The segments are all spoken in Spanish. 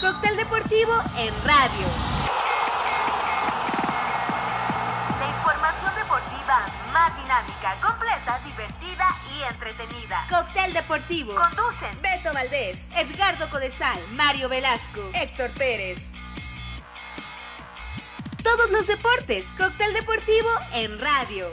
Cóctel deportivo en radio. La información deportiva más dinámica, completa, divertida y entretenida. Cóctel deportivo. Conducen Beto Valdés, Edgardo Codesal, Mario Velasco, Héctor Pérez. Todos los deportes. Cóctel deportivo en radio.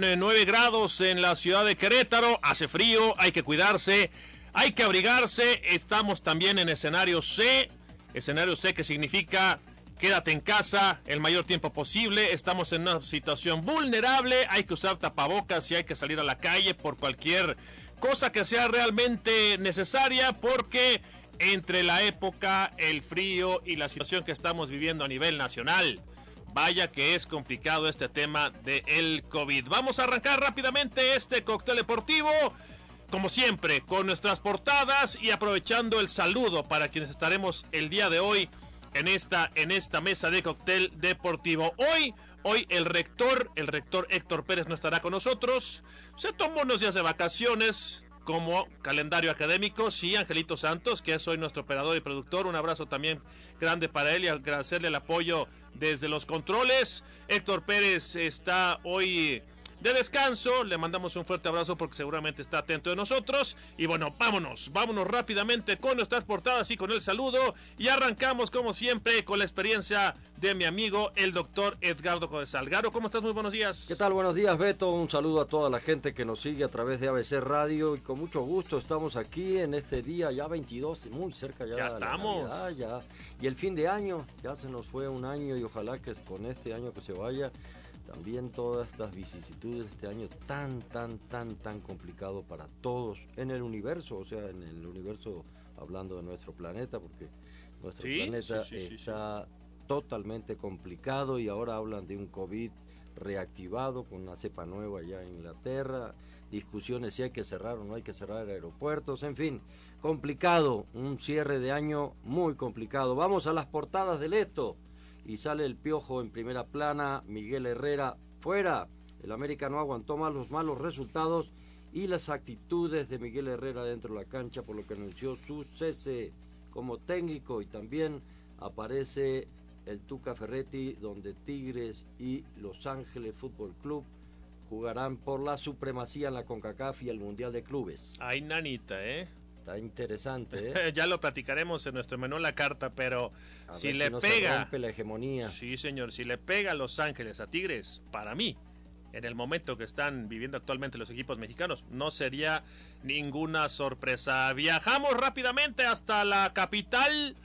9 grados en la ciudad de Querétaro, hace frío, hay que cuidarse, hay que abrigarse, estamos también en escenario C, escenario C que significa quédate en casa el mayor tiempo posible, estamos en una situación vulnerable, hay que usar tapabocas y hay que salir a la calle por cualquier cosa que sea realmente necesaria porque entre la época, el frío y la situación que estamos viviendo a nivel nacional, Vaya que es complicado este tema del el COVID. Vamos a arrancar rápidamente este cóctel deportivo. Como siempre, con nuestras portadas y aprovechando el saludo para quienes estaremos el día de hoy en esta, en esta mesa de cóctel deportivo. Hoy, hoy el rector, el rector Héctor Pérez no estará con nosotros. Se tomó unos días de vacaciones como calendario académico. Sí, Angelito Santos, que es hoy nuestro operador y productor. Un abrazo también grande para él y agradecerle el apoyo desde los controles. Héctor Pérez está hoy de descanso. Le mandamos un fuerte abrazo porque seguramente está atento de nosotros. Y bueno, vámonos, vámonos rápidamente con nuestras portadas y con el saludo. Y arrancamos como siempre con la experiencia de mi amigo el doctor Edgardo Codesalgaro. ¿Cómo estás? Muy buenos días. ¿Qué tal? Buenos días, Beto. Un saludo a toda la gente que nos sigue a través de ABC Radio. Y con mucho gusto estamos aquí en este día ya 22, muy cerca ya. Ya estamos. ya. Y el fin de año, ya se nos fue un año y ojalá que con este año que se vaya también todas estas vicisitudes de este año tan, tan, tan, tan complicado para todos en el universo, o sea, en el universo hablando de nuestro planeta, porque nuestro planeta está totalmente complicado y ahora hablan de un COVID reactivado con una cepa nueva allá en Inglaterra, discusiones si hay que cerrar o no hay que cerrar aeropuertos, en fin, complicado, un cierre de año muy complicado. Vamos a las portadas del esto y sale el piojo en primera plana, Miguel Herrera fuera. El América no aguantó más los malos resultados y las actitudes de Miguel Herrera dentro de la cancha, por lo que anunció su cese como técnico y también aparece el Tuca Ferretti, donde Tigres y Los Ángeles Fútbol Club jugarán por la supremacía en la CONCACAF y el Mundial de Clubes. Ay, nanita, ¿eh? Está interesante, ¿eh? ya lo platicaremos en nuestro menú la carta, pero si le pega. la hegemonía. Sí, señor, si le pega a Los Ángeles a Tigres, para mí, en el momento que están viviendo actualmente los equipos mexicanos, no sería ninguna sorpresa. Viajamos rápidamente hasta la capital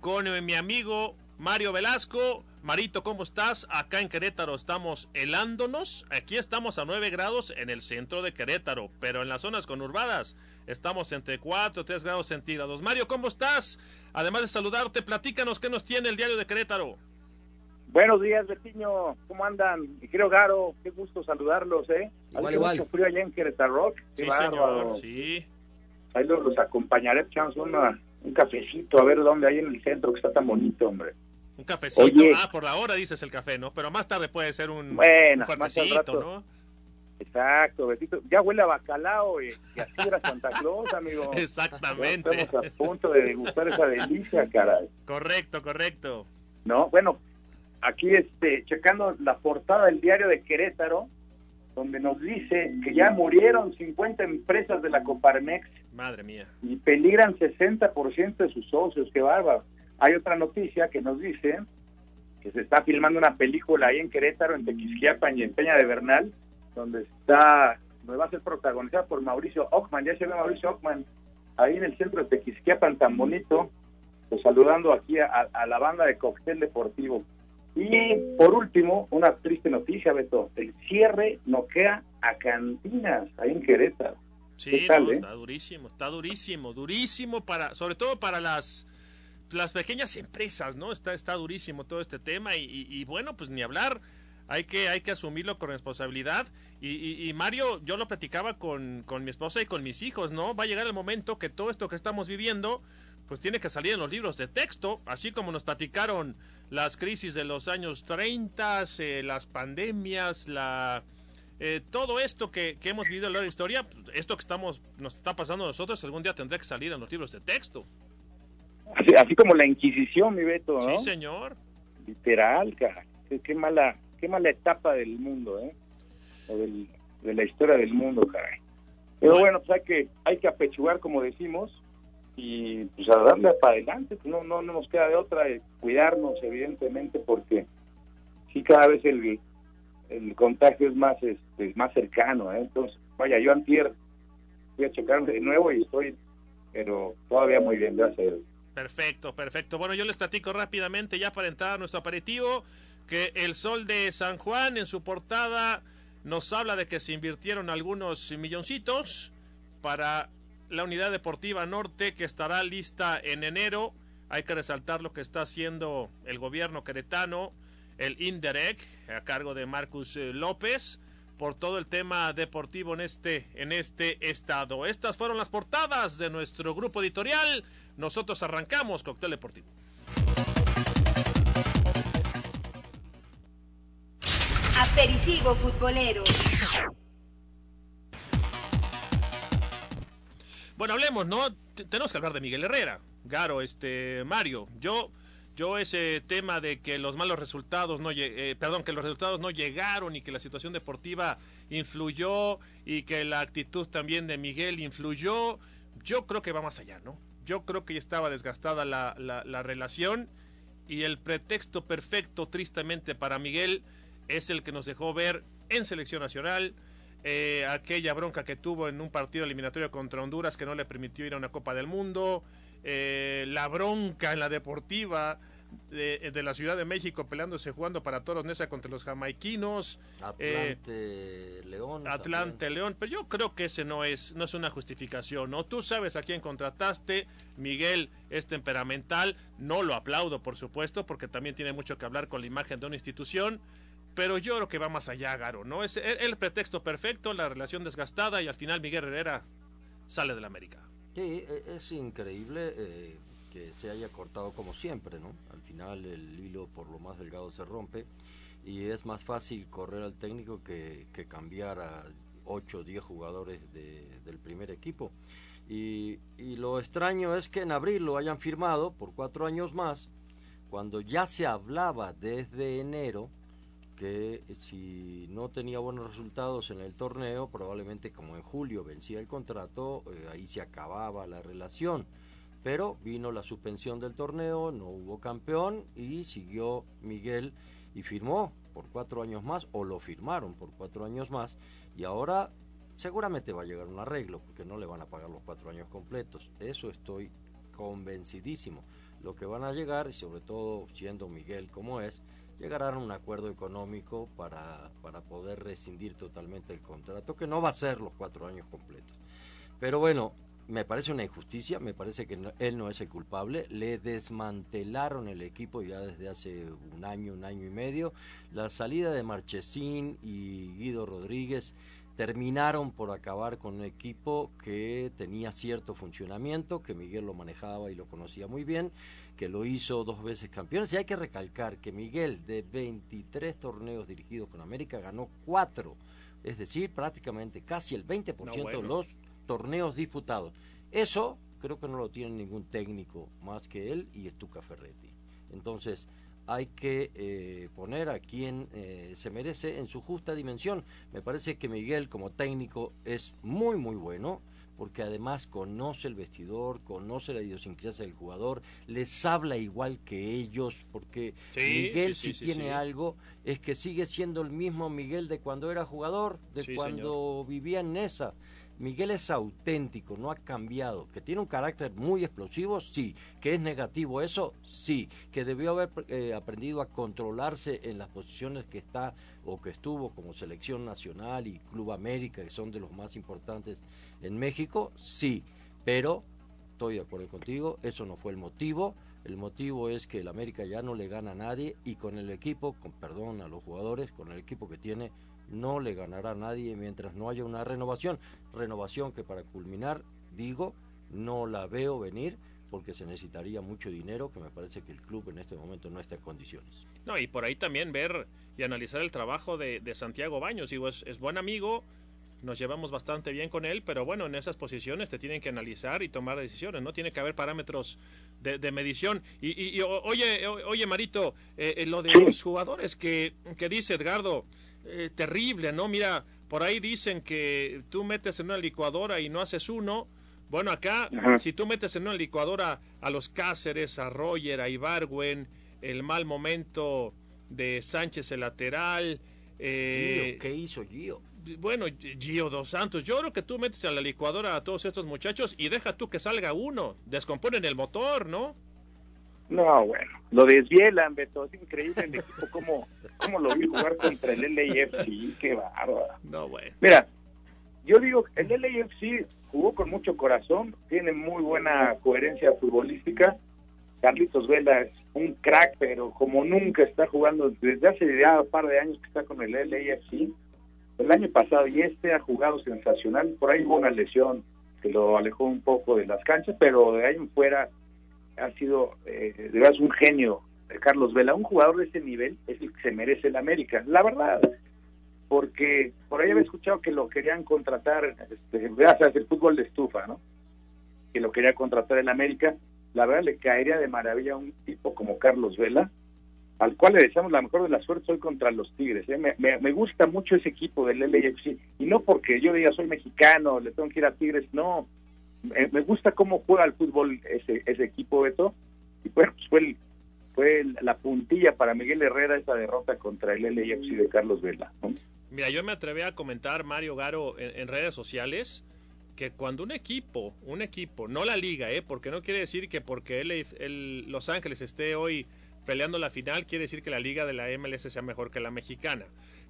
con mi amigo Mario Velasco. Marito, ¿cómo estás? Acá en Querétaro estamos helándonos. Aquí estamos a 9 grados en el centro de Querétaro, pero en las zonas conurbadas estamos entre 4 y 3 grados centígrados. Mario, ¿cómo estás? Además de saludarte, platícanos qué nos tiene el diario de Querétaro. Buenos días, Betiño. ¿Cómo andan? Y creo, Garo, qué gusto saludarlos, ¿eh? Igual, igual. Mucho frío allá en Querétaro. sí, señor, sí. Ahí los, acompañaré, echamos un cafecito, a ver dónde hay en el centro, que está tan bonito, hombre. Un cafecito. ah, por la hora dices el café, ¿no? Pero más tarde puede ser un, bueno, fuertecito, ¿no? Exacto, besito. Ya huele a bacalao y, así era Santa Claus, amigo. Exactamente. estamos a punto de degustar esa delicia, caray. Correcto, correcto. No, bueno, aquí este, checando la portada del diario de Querétaro, donde nos dice que ya murieron 50 empresas de la Coparmex. Madre mía. Y peligran 60% de sus socios, qué bárbaro. Hay otra noticia que nos dice que se está filmando una película ahí en Querétaro, en Tequisquiapan y en Peña de Bernal, donde está, donde va a ser protagonizada por Mauricio Ockman, ya se ve Mauricio Ockman ahí en el centro de Tequisquiapan tan bonito, pues saludando aquí a, la banda de Cóctel Deportivo. Y por último, una triste noticia, Beto, el cierre noquea a cantinas ahí en Querétaro. Sí, eh? está durísimo, está durísimo, durísimo para, sobre todo para las las pequeñas empresas, ¿no? Está, está durísimo todo este tema y, bueno, pues ni hablar, hay que, hay que asumirlo con responsabilidad. Y, Mario, yo lo platicaba con, con, mi esposa y con mis hijos, ¿no? Va a llegar el momento que todo esto que estamos viviendo, pues tiene que salir en los libros de texto, así como nos platicaron las crisis de los años 30, eh, las pandemias, la eh, todo esto que, hemos vivido en la historia, esto que estamos nos está pasando a nosotros, algún día tendrá que salir en los libros de texto. Así, como la Inquisición, mi Beto, Sí, señor. Literal, cara. Qué, mala, qué mala etapa del mundo, ¿eh? O de la historia del mundo, caray. Pero bueno, pues hay que, hay que apechugar, como decimos, y pues a darle para adelante. No, no, no nos queda de otra, de cuidarnos, evidentemente, porque sí cada vez el, el contagio es más, este, más cercano, ¿eh? Entonces, vaya, yo antier voy a checar de nuevo y estoy, pero todavía muy bien, gracias. Perfecto, perfecto. Bueno, yo les platico rápidamente ya para entrar a nuestro aperitivo que el Sol de San Juan en su portada nos habla de que se invirtieron algunos milloncitos para la unidad deportiva norte que estará lista en enero. Hay que resaltar lo que está haciendo el gobierno queretano, el INDEREC, a cargo de Marcus eh, López, por todo el tema deportivo en este, en este estado. Estas fueron las portadas de nuestro grupo editorial. Nosotros arrancamos Cóctel Deportivo. Aperitivo futbolero. Bueno, hablemos, ¿no? tenemos que hablar de Miguel Herrera. Garo, este, Mario, yo, yo ese tema de que los malos resultados no, eh, perdón, que los resultados no llegaron y que la situación deportiva influyó y que la actitud también de Miguel influyó, yo creo que va más allá, ¿no? Yo creo que ya estaba desgastada la, la, relación y el pretexto perfecto, tristemente, para Miguel es el que nos dejó ver en selección nacional, eh, aquella bronca que tuvo en un partido eliminatorio contra Honduras que no le permitió ir a una Copa del Mundo, eh, la bronca en la deportiva de, la Ciudad de México peleándose jugando para Toros Nesa contra los jamaiquinos. Atlante León. Atlante León, pero yo creo que ese no es, no es una justificación, ¿no? Tú sabes a quién contrataste, Miguel es temperamental, no lo aplaudo por supuesto, porque también tiene mucho que hablar con la imagen de una institución, pero yo creo que va más allá, Garo, ¿no? Es el, pretexto perfecto, la relación desgastada y al final Miguel Herrera sale de la América. Sí, e, es increíble. Eh, que se haya cortado como siempre, ¿no? Al final el hilo por lo más delgado se rompe y es más fácil correr al técnico que, cambiar a 8 o 10 jugadores del primer equipo. Y, lo extraño es que en abril lo hayan firmado por cuatro años más, cuando ya se hablaba desde enero que si no tenía buenos resultados en el torneo, probablemente como en julio vencía el contrato, eh, ahí se acababa la relación pero vino la suspensión del torneo, no hubo campeón y siguió Miguel y firmó por cuatro años más, o lo firmaron por cuatro años más, y ahora seguramente va a llegar un arreglo, porque no le van a pagar los cuatro años completos. Eso estoy convencidísimo. Lo que van a llegar, y sobre todo siendo Miguel como es, llegarán a un acuerdo económico para, para poder rescindir totalmente el contrato, que no va a ser los cuatro años completos. Pero bueno, me parece una injusticia, me parece que él no es el culpable, le desmantelaron el equipo ya desde hace un año, un año y medio, la salida de Marchesín y Guido Rodríguez terminaron por acabar con un equipo que tenía cierto funcionamiento, que Miguel lo manejaba y lo conocía muy bien, que lo hizo dos veces campeones. Y hay que recalcar que Miguel, de 23 torneos dirigidos con América, ganó 4, es decir, prácticamente casi el 20% de los torneos disputados. Eso creo que no lo tiene ningún técnico más que él y Estuca Ferretti. Entonces hay que eh, poner a quien eh, se merece en su justa dimensión. Me parece que Miguel como técnico es muy muy bueno porque además conoce el vestidor, conoce la idiosincrasia del jugador, les habla igual que ellos, porque Miguel si tiene algo es que sigue siendo el mismo Miguel de cuando era jugador, de cuando vivía en Nesa. Miguel es auténtico, no ha cambiado. Que tiene un carácter muy explosivo, sí. Que es negativo eso, sí. Que debió haber eh, aprendido a controlarse en las posiciones que está o que estuvo como selección nacional y Club América, que son de los más importantes en México, sí. Pero estoy de acuerdo contigo, eso no fue el motivo. El motivo es que el América ya no le gana a nadie y con el equipo, con perdón a los jugadores, con el equipo que tiene, no le ganará a nadie mientras no haya una renovación. Renovación que para culminar, digo, no la veo venir porque se necesitaría mucho dinero que me parece que el club en este momento no está en condiciones. No, y por ahí también ver y analizar el trabajo de, Santiago Baños. Digo, es, es, buen amigo, nos llevamos bastante bien con él, pero bueno, en esas posiciones te tienen que analizar y tomar decisiones, ¿no? Tiene que haber parámetros de, medición. Y, oye, oye, Marito, eh, eh, lo de los jugadores que, que dice Edgardo, eh, terrible, ¿no? Mira, por ahí dicen que tú metes en una licuadora y no haces uno. Bueno, acá, si tú metes en una licuadora a los Cáceres, a Roger, a Ibargüen, el mal momento de Sánchez el lateral. Eh, ¿Qué hizo Gio? Bueno, Gio Dos Santos, yo creo que tú metes a la licuadora a todos estos muchachos y deja tú que salga uno, descomponen el motor, ¿no? No, bueno, lo desvielan, Beto, es increíble el equipo, cómo, cómo lo vi jugar contra el LAFC, qué bárbaro. No, bueno. Mira, yo digo, el LAFC jugó con mucho corazón, tiene muy buena coherencia futbolística, Carlitos Vela es un crack, pero como nunca está jugando, desde hace ya un par de años que está con el LAFC, el año pasado y este ha jugado sensacional, por ahí hubo una lesión que lo alejó un poco de las canchas, pero de ahí en fuera ha sido eh, de verdad un genio Carlos Vela, un jugador de ese nivel es el que se merece el América, la verdad, porque por ahí había escuchado que lo querían contratar, este, gracias el fútbol de estufa, ¿no? Que lo quería contratar el América, la verdad le caería de maravilla a un tipo como Carlos Vela, al cual le deseamos la mejor de la suerte hoy contra los Tigres. ¿eh? Me, gusta mucho ese equipo del LAFC, y no porque yo diga soy mexicano, le tengo que ir a Tigres, no. Me, gusta cómo juega el fútbol ese, ese equipo, Beto, y bueno, pues fue, fue la puntilla para Miguel Herrera esa derrota contra el LAFC de Carlos Vela. Mira, yo me atreví a comentar, Mario Garo, en redes sociales, que cuando un equipo, un equipo, no la liga, ¿eh? porque no quiere decir que porque el, Los Ángeles esté hoy peleando la final, quiere decir que la liga de la MLS sea mejor que la mexicana.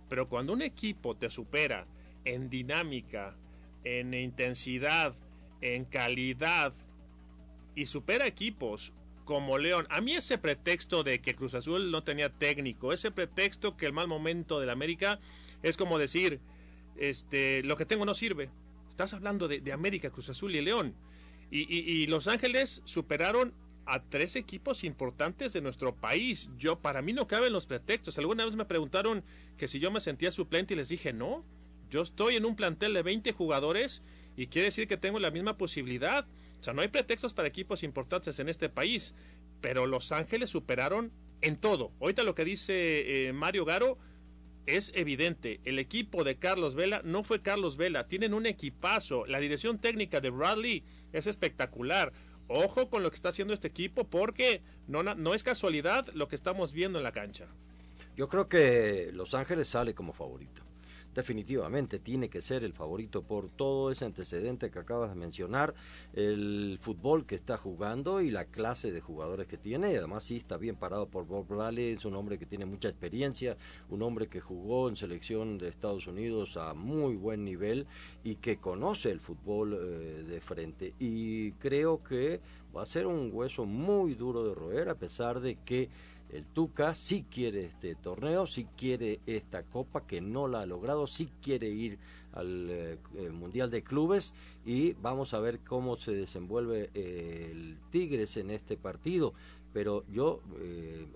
Pero cuando un equipo te supera en dinámica, en intensidad, en calidad y supera equipos como León, a mí ese pretexto de que Cruz Azul no tenía técnico, ese pretexto que el mal momento del América es como decir, este, lo que tengo no sirve Estás hablando de, América, Cruz Azul y León. Y, Los Ángeles superaron a tres equipos importantes de nuestro país. Yo, para mí no caben los pretextos. Alguna vez me preguntaron que si yo me sentía suplente y les dije no. Yo estoy en un plantel de 20 jugadores y quiere decir que tengo la misma posibilidad. O sea, no hay pretextos para equipos importantes en este país. Pero Los Ángeles superaron en todo. Ahorita lo que dice eh, Mario Garo es evidente, el equipo de Carlos Vela no fue Carlos Vela, tienen un equipazo, la dirección técnica de Bradley es espectacular. Ojo con lo que está haciendo este equipo porque no, no es casualidad lo que estamos viendo en la cancha. Yo creo que Los Ángeles sale como favorito definitivamente tiene que ser el favorito por todo ese antecedente que acabas de mencionar, el fútbol que está jugando y la clase de jugadores que tiene. Además sí está bien parado por Bob Bradley, es un hombre que tiene mucha experiencia, un hombre que jugó en selección de Estados Unidos a muy buen nivel y que conoce el fútbol eh, de frente. Y creo que va a ser un hueso muy duro de roer a pesar de que el Tuca sí quiere este torneo, sí quiere esta copa que no la ha logrado, sí quiere ir al eh, eh, Mundial de Clubes y vamos a ver cómo se desenvuelve eh, el Tigres en este partido. Pero yo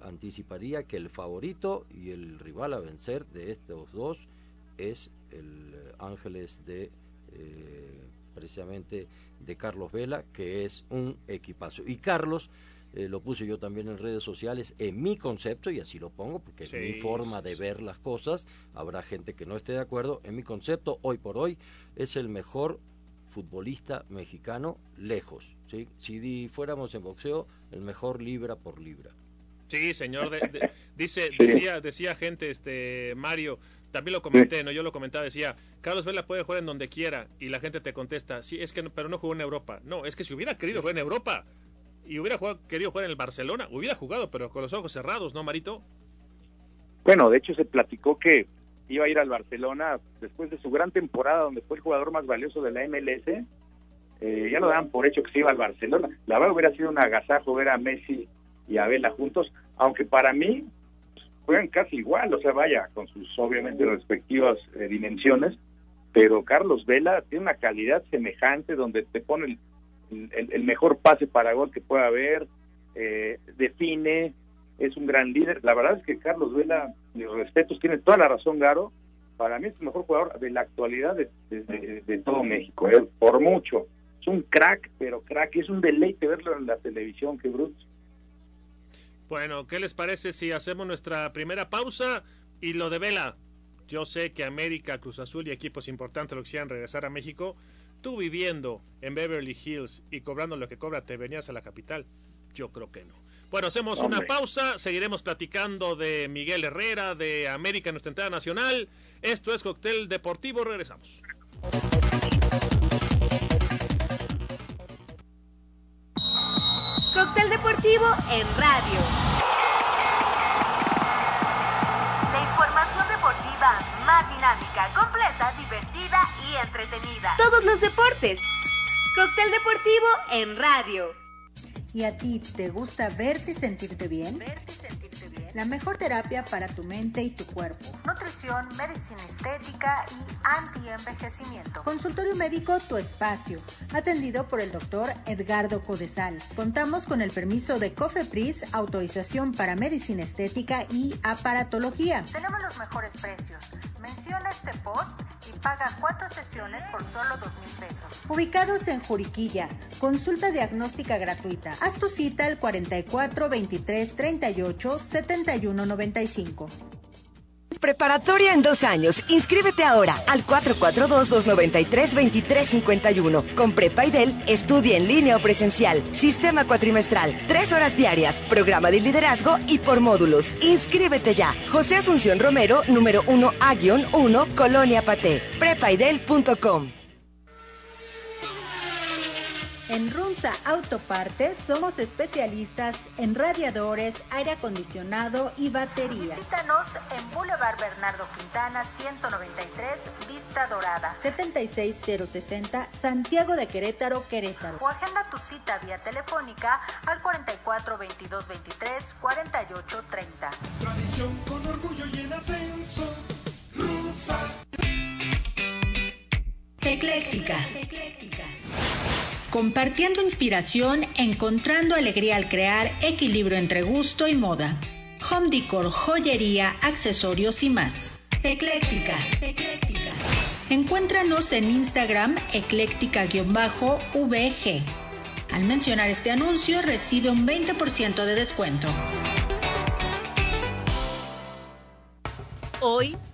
anticiparía que el favorito y el rival a vencer de estos dos es el Ángeles de precisamente de Carlos Vela, que es un equipazo. Y Carlos eh, lo puse yo también en redes sociales, en mi concepto, y así lo pongo, porque es mi forma de ver las cosas, habrá gente que no esté de acuerdo, en mi concepto, hoy por hoy, es el mejor futbolista mexicano lejos. ¿sí? Si fuéramos en boxeo, el mejor libra por libra. Sí, señor, dice, decía, decía gente, este Mario, también lo comenté, no, yo lo comentaba, decía, Carlos Vela puede jugar en donde quiera y la gente te contesta, sí, es que pero no jugó en Europa. No, es que si hubiera querido jugar en Europa, y hubiera querido jugar en el Barcelona, hubiera jugado, pero con los ojos cerrados, ¿no, Marito? Bueno, de hecho se platicó que iba a ir al Barcelona después de su gran temporada, donde fue el jugador más valioso de la MLS. Eh, ya lo daban por hecho que se iba al Barcelona. La verdad hubiera sido un agasajo ver a Messi y a Vela juntos, aunque para mí juegan casi igual, o sea, vaya, con sus obviamente respectivas eh, dimensiones, pero Carlos Vela tiene una calidad semejante donde te pone el el, mejor pase para gol que pueda haber, eh, define, es un gran líder. La verdad es que Carlos Vela mis respetos, tiene toda la razón Garo, para mí es el mejor jugador de la actualidad de, todo México, ¿eh? por mucho. Es un crack, pero crack, es un deleite verlo en la televisión, qué bruto. Bueno, ¿qué les parece si hacemos nuestra primera pausa y lo de Vela? Yo sé que América, Cruz Azul y equipos importantes lo quisieran regresar a México. Tú viviendo en Beverly Hills y cobrando lo que cobra, ¿te venías a la capital? Yo creo que no. Bueno, hacemos una pausa, seguiremos platicando de Miguel Herrera, de América en nuestra entrada nacional. Esto es Cóctel Deportivo, regresamos. Cóctel Deportivo en radio. Más dinámica, completa, divertida y entretenida. Todos los deportes. Cóctel Deportivo en radio. ¿Y a ti te gusta verte y sentirte bien? La mejor terapia para tu mente y tu cuerpo. Nutrición, medicina estética y anti-envejecimiento. Consultorio médico Tu Espacio. Atendido por el doctor Edgardo Codesal. Contamos con el permiso de COFEPRIS, autorización para medicina estética y aparatología. Tenemos los mejores precios. Menciona este post y paga cuatro sesiones por solo dos mil pesos. Ubicados en Juriquilla. Consulta diagnóstica gratuita. Haz tu cita al 44 23 38 7195. Preparatoria en dos años. Inscríbete ahora al 442-293-2351. Con Prepaidel, estudia en línea o presencial. Sistema cuatrimestral. Tres horas diarias. Programa de liderazgo y por módulos. Inscríbete ya. José Asunción Romero, número 1A-1, Colonia Paté. Prepaidel.com. En Runza Autopartes somos especialistas en radiadores, aire acondicionado y baterías. Visítanos en Boulevard Bernardo Quintana 193, Vista Dorada. 76060 Santiago de Querétaro, Querétaro. O agenda tu cita vía telefónica al 44 22 23 48 30. Tradición con orgullo y en ascenso. Runza. Ecléctica. Compartiendo inspiración, encontrando alegría al crear, equilibrio entre gusto y moda. Home decor, joyería, accesorios y más. Ecléctica. Ecléctica. Encuéntranos en Instagram ecléctica-vg. Al mencionar este anuncio recibe un 20% de descuento. Hoy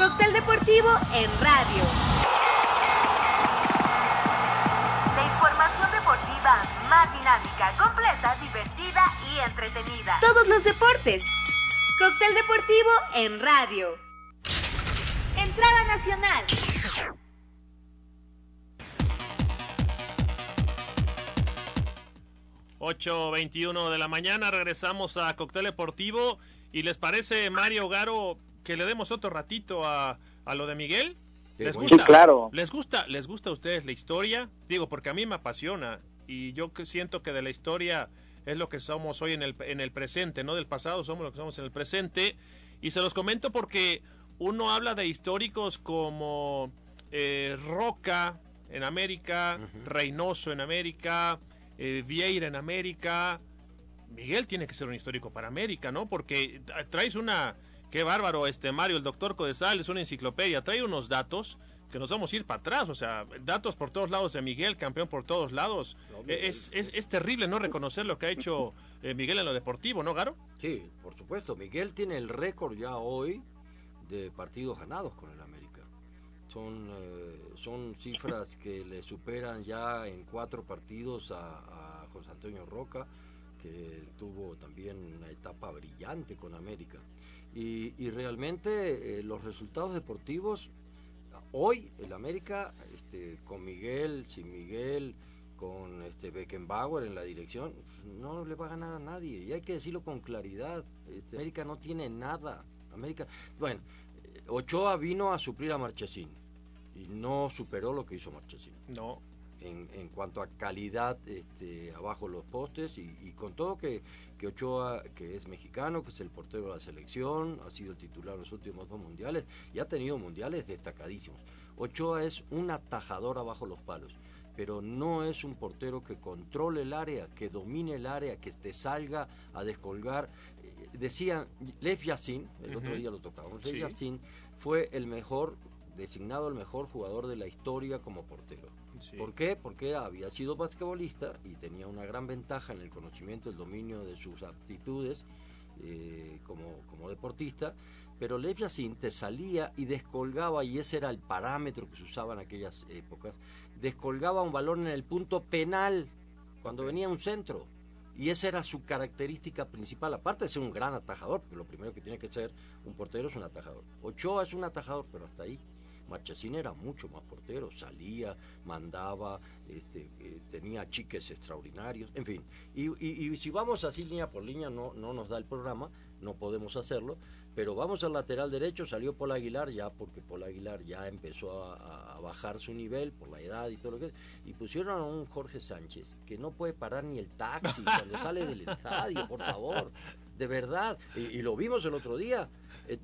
Cóctel deportivo en radio. La información deportiva más dinámica, completa, divertida y entretenida. Todos los deportes. Cóctel deportivo en radio. Entrada nacional. ...8.21 de la mañana... ...regresamos a Cóctel Deportivo... ¿Y les parece, Mario Garo, que le demos otro ratito a, a lo de Miguel? ¿Les gusta? claro. ¿Les gusta, ¿Les gusta a ustedes la historia? Digo, porque a mí me apasiona y yo siento que de la historia es lo que somos hoy en el, en el presente, no del pasado, somos lo que somos en el presente. Y se los comento porque uno habla de históricos como eh, Roca en América, Reynoso en América, eh, Vieira en América. Miguel tiene que ser un histórico para América, ¿no? Porque traes una... Qué bárbaro, este Mario, el doctor Codesal es una enciclopedia, trae unos datos que nos vamos a ir para atrás, o sea, datos por todos lados de Miguel, campeón por todos lados. es, es, es, terrible no reconocer lo que ha hecho eh, Miguel en lo deportivo, ¿no, Garo? Sí, por supuesto. Miguel tiene el récord ya hoy de partidos ganados con el América. Son, eh, son cifras que le superan ya en cuatro partidos a, José Antonio Roca, que tuvo también una etapa brillante con América. Y, y realmente eh, los resultados deportivos Hoy el América, este, con Miguel, sin Miguel, con este Beckenbauer en la dirección, no le va a ganar a nadie. Y hay que decirlo con claridad. Este, América no tiene nada. América, bueno, Ochoa vino a suplir a Marchesín y no superó lo que hizo Marchesín. No. En, en cuanto a calidad este, abajo los postes y, con todo que, que Ochoa, que es mexicano, que es el portero de la selección, ha sido titular en los últimos dos mundiales y ha tenido mundiales destacadísimos. Ochoa es un atajador abajo los palos, pero no es un portero que controle el área, que domine el área, que te salga a descolgar. Decían, Lev Yassin, el otro día lo tocamos, Lev Yassin fue el mejor, designado el mejor jugador de la historia como portero ¿Por qué? Porque había sido basquetbolista y tenía una gran ventaja en el conocimiento, el dominio de sus aptitudes eh, como, como deportista, pero Lev Yassin te salía y descolgaba, y ese era el parámetro que se usaba en aquellas épocas, descolgaba un balón en el punto penal cuando venía un centro. Y esa era su característica principal, aparte de ser un gran atajador, porque lo primero que tiene que ser un portero es un atajador. Ochoa es un atajador, pero hasta ahí. Marchesín era mucho más portero, salía, mandaba, este, eh, tenía chiques extraordinarios, en fin. Y, si vamos así línea por línea, no, no nos da el programa, no podemos hacerlo, pero vamos al lateral derecho, salió Paul Aguilar ya, porque Paul Aguilar ya empezó a, bajar su nivel por la edad y todo lo que es, y pusieron a un Jorge Sánchez, que no puede parar ni el taxi cuando sale del estadio, por favor, de verdad, y lo vimos el otro día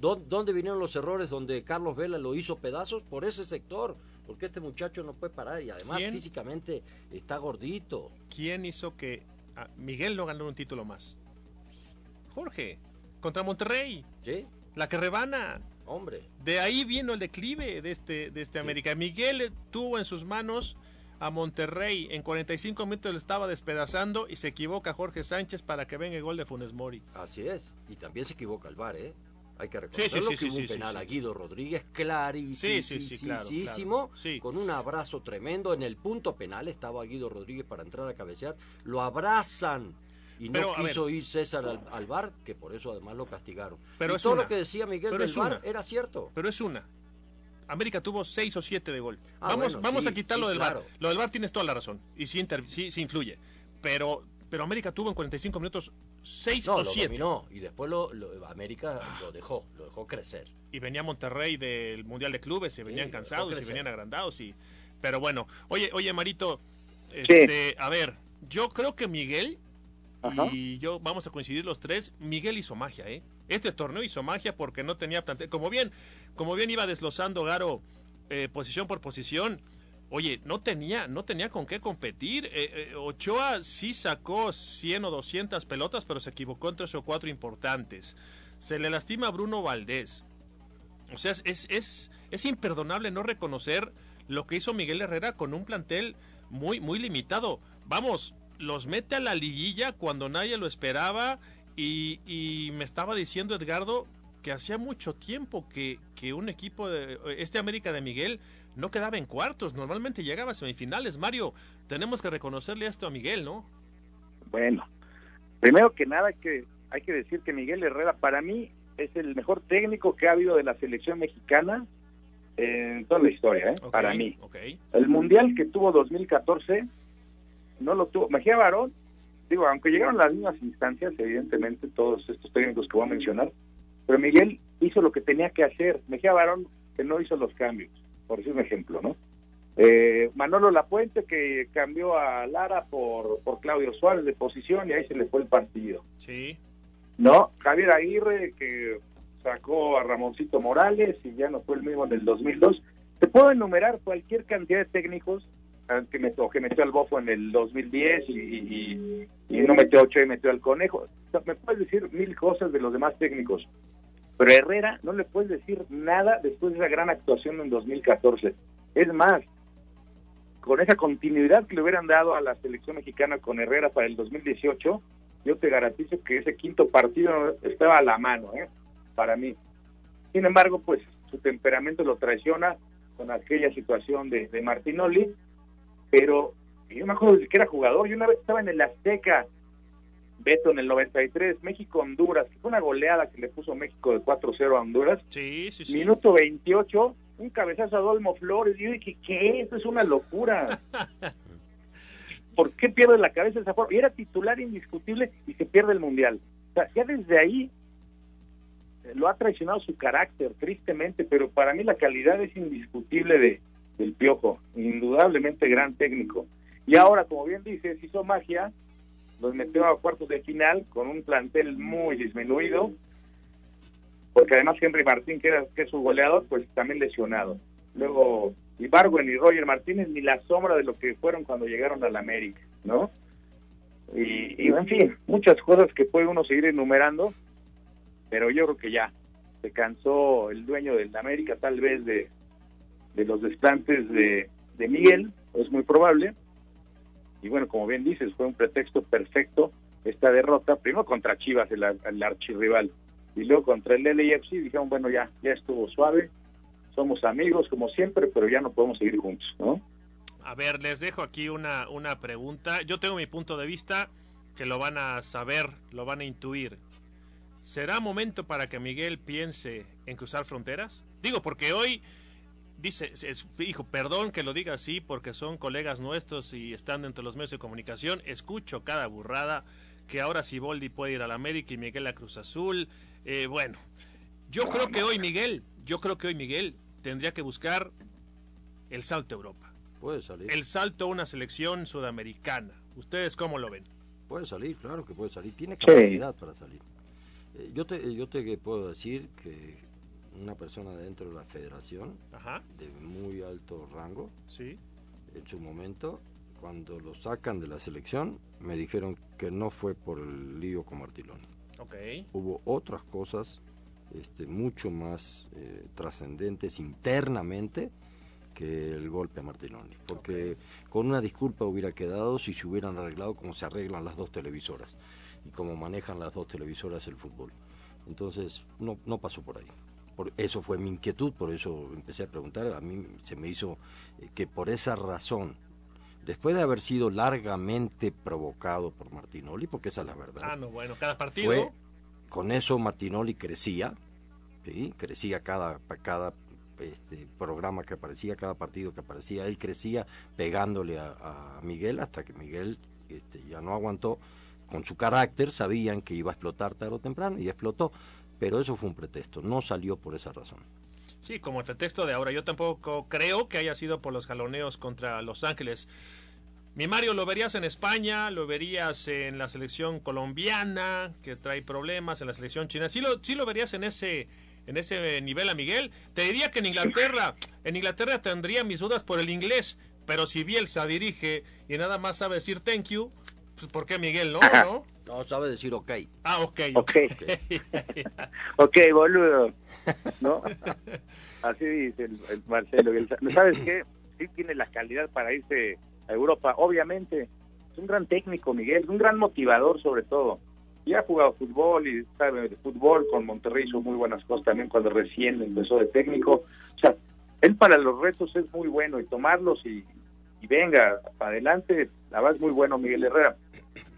¿Dónde vinieron los errores donde Carlos Vela lo hizo pedazos? Por ese sector, porque este muchacho no puede parar y además físicamente está gordito. ¿Quién hizo que Miguel no ganó un título más? Jorge, contra Monterrey. ¿Sí? La que rebana. Hombre. De ahí vino el declive de este, de este América. Miguel tuvo en sus manos a Monterrey. En 45 minutos le estaba despedazando y se equivoca Jorge Sánchez para que venga el gol de Funes Mori. Así es. Y también se equivoca el VAR, ¿eh? Hay que reconocerlo que hubo un penal a Guido Rodríguez clarísimo, con un abrazo tremendo. En el punto penal estaba Guido Rodríguez para entrar a cabecear, lo abrazan y no quiso ir César al, bar, que por eso además lo castigaron. Pero todo lo que decía Miguel del bar era cierto. Pero es una. América tuvo seis o siete de gol. Ah, vamos vamos a quitarlo del bar. Lo del bar tienes toda la razón y sí, sí influye. Pero pero América tuvo en 45 minutos 6 o 7. No, y después lo, América lo dejó, lo dejó crecer. Y venía Monterrey del Mundial de Clubes, y venían cansados, y venían agrandados. y Pero bueno, oye, oye Marito, este, a ver, yo creo que Miguel y yo vamos a coincidir los tres, Miguel hizo magia, ¿eh? Este torneo hizo magia porque no tenía plantel. Como bien, como bien iba deslozando Garo eh, posición por posición, Oye, no tenía, no tenía con qué competir. Eh, eh, Ochoa sí sacó 100 o 200 pelotas, pero se equivocó en tres o cuatro importantes. Se le lastima a Bruno Valdés. O sea, es, es, es imperdonable no reconocer lo que hizo Miguel Herrera con un plantel muy, muy limitado. Vamos, los mete a la liguilla cuando nadie lo esperaba y, y me estaba diciendo Edgardo que hacía mucho tiempo que, que un equipo de este América de Miguel no quedaba en cuartos, normalmente llegaba a semifinales. Mario, tenemos que reconocerle esto a Miguel, ¿no? Bueno, primero que nada hay que, hay que decir que Miguel Herrera para mí es el mejor técnico que ha habido de la selección mexicana en toda la historia, ¿eh? para mí. El Mundial que tuvo 2014 no lo tuvo. Mejía Barón, digo, aunque llegaron las mismas instancias, evidentemente, todos estos técnicos que voy a mencionar, pero Miguel hizo lo que tenía que hacer. Mejía Barón que no hizo los cambios por decir un ejemplo, ¿no? Eh, Manolo Lapuente que cambió a Lara por, por Claudio Suárez de posición y ahí se le fue el partido. Sí. No, Javier Aguirre que sacó a Ramoncito Morales y ya no fue el mismo en el 2002. Te puedo enumerar cualquier cantidad de técnicos ah, que, me, que metió al bofo en el 2010 y, y, y no metió ocho y metió al conejo. me puedes decir mil cosas de los demás técnicos, pero a Herrera no le puedes decir nada después de esa gran actuación en 2014. Es más, con esa continuidad que le hubieran dado a la selección mexicana con Herrera para el 2018, yo te garantizo que ese quinto partido estaba a la mano, ¿eh? para mí. Sin embargo, pues su temperamento lo traiciona con aquella situación de, de Martinoli, pero yo me acuerdo de que era jugador, yo una vez estaba en el Azteca, Beto en el 93, México-Honduras, que fue una goleada que le puso México de 4-0 a Honduras. Sí, sí, sí. Minuto 28, un cabezazo a Dolmo Flores. Y yo dije, ¿qué? Esto es una locura. ¿Por qué pierde la cabeza esa forma? Y era titular indiscutible y se pierde el Mundial. O sea, ya desde ahí eh, lo ha traicionado su carácter, tristemente, pero para mí la calidad es indiscutible de del Piojo, indudablemente gran técnico. Y ahora, como bien dices, hizo magia, los metió a cuartos de final con un plantel muy disminuido, porque además Henry Martín, que, era, que es su goleador, pues también lesionado. Luego, Ibargüen y Roger Martínez, ni la sombra de lo que fueron cuando llegaron a la América, ¿no? Y, y, en fin, muchas cosas que puede uno seguir enumerando, pero yo creo que ya se cansó el dueño del América tal vez de, de los desplantes de, de Miguel, es muy probable, y bueno, como bien dices, fue un pretexto perfecto esta derrota, primero contra Chivas, el, el archirrival, y luego contra el LAFC dijeron, bueno, ya, ya estuvo suave, somos amigos como siempre, pero ya no podemos seguir juntos, ¿no? A ver, les dejo aquí una, una pregunta. Yo tengo mi punto de vista, que lo van a saber, lo van a intuir. ¿Será momento para que Miguel piense en cruzar fronteras? Digo, porque hoy dice, es, hijo, perdón que lo diga así, porque son colegas nuestros y están dentro de los medios de comunicación. Escucho cada burrada que ahora Siboldi puede ir a la América y Miguel a Cruz Azul, eh, bueno, yo creo que hoy Miguel, yo creo que hoy Miguel tendría que buscar el salto a Europa. Puede salir. El salto a una selección sudamericana. ¿Ustedes cómo lo ven? Puede salir, claro que puede salir. Tiene capacidad sí. para salir. Eh, yo, te, yo te puedo decir que una persona dentro de la federación, Ajá. de muy alto rango, sí. en su momento, cuando lo sacan de la selección, me dijeron que no fue por el lío con Martiloni. Okay. Hubo otras cosas este, mucho más eh, trascendentes internamente que el golpe a Martinoni. Porque okay. con una disculpa hubiera quedado si se hubieran arreglado como se arreglan las dos televisoras y como manejan las dos televisoras el fútbol. Entonces, no, no pasó por ahí. Por eso fue mi inquietud, por eso empecé a preguntar. A mí se me hizo eh, que por esa razón después de haber sido largamente provocado por Martinoli, porque esa es la verdad. Ah, no, bueno, cada partido. Fue, con eso Martinoli crecía, ¿sí? crecía cada, cada este, programa que aparecía, cada partido que aparecía, él crecía pegándole a, a Miguel hasta que Miguel este, ya no aguantó. Con su carácter sabían que iba a explotar tarde o temprano y explotó, pero eso fue un pretexto, no salió por esa razón. Sí, como el pretexto de ahora. Yo tampoco creo que haya sido por los jaloneos contra Los Ángeles. Mi Mario, ¿lo verías en España? ¿Lo verías en la selección colombiana, que trae problemas, en la selección china? ¿Sí lo, sí lo verías en ese, en ese nivel a Miguel? Te diría que en Inglaterra, en Inglaterra tendría mis dudas por el inglés, pero si Bielsa dirige y nada más sabe decir thank you, pues ¿por qué Miguel no? ¿no? No, sabe decir ok. Ah, ok. Ok, ok, boludo. ¿No? Así dice el, el Marcelo. ¿Sabes qué? Sí tiene la calidad para irse a Europa. Obviamente, es un gran técnico, Miguel, un gran motivador sobre todo. Y ha jugado fútbol y sabe de fútbol. Con Monterrey hizo muy buenas cosas también cuando recién empezó de técnico. O sea, él para los retos es muy bueno y tomarlos y, y venga, para adelante, la verdad es muy bueno Miguel Herrera.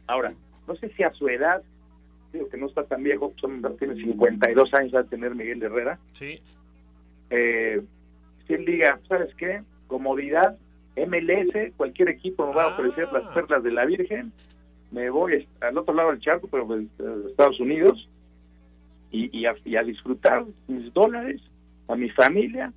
Ahora, no sé si a su edad, digo que no está tan viejo, son, tiene 52 años a tener Miguel Herrera. Sí. Eh, si él diga, ¿sabes qué? Comodidad, MLS, cualquier equipo me va a ofrecer las perlas de la Virgen, me voy al otro lado del charco, pero pues, Estados Unidos, y, y, a, y a disfrutar mis dólares, a mi familia,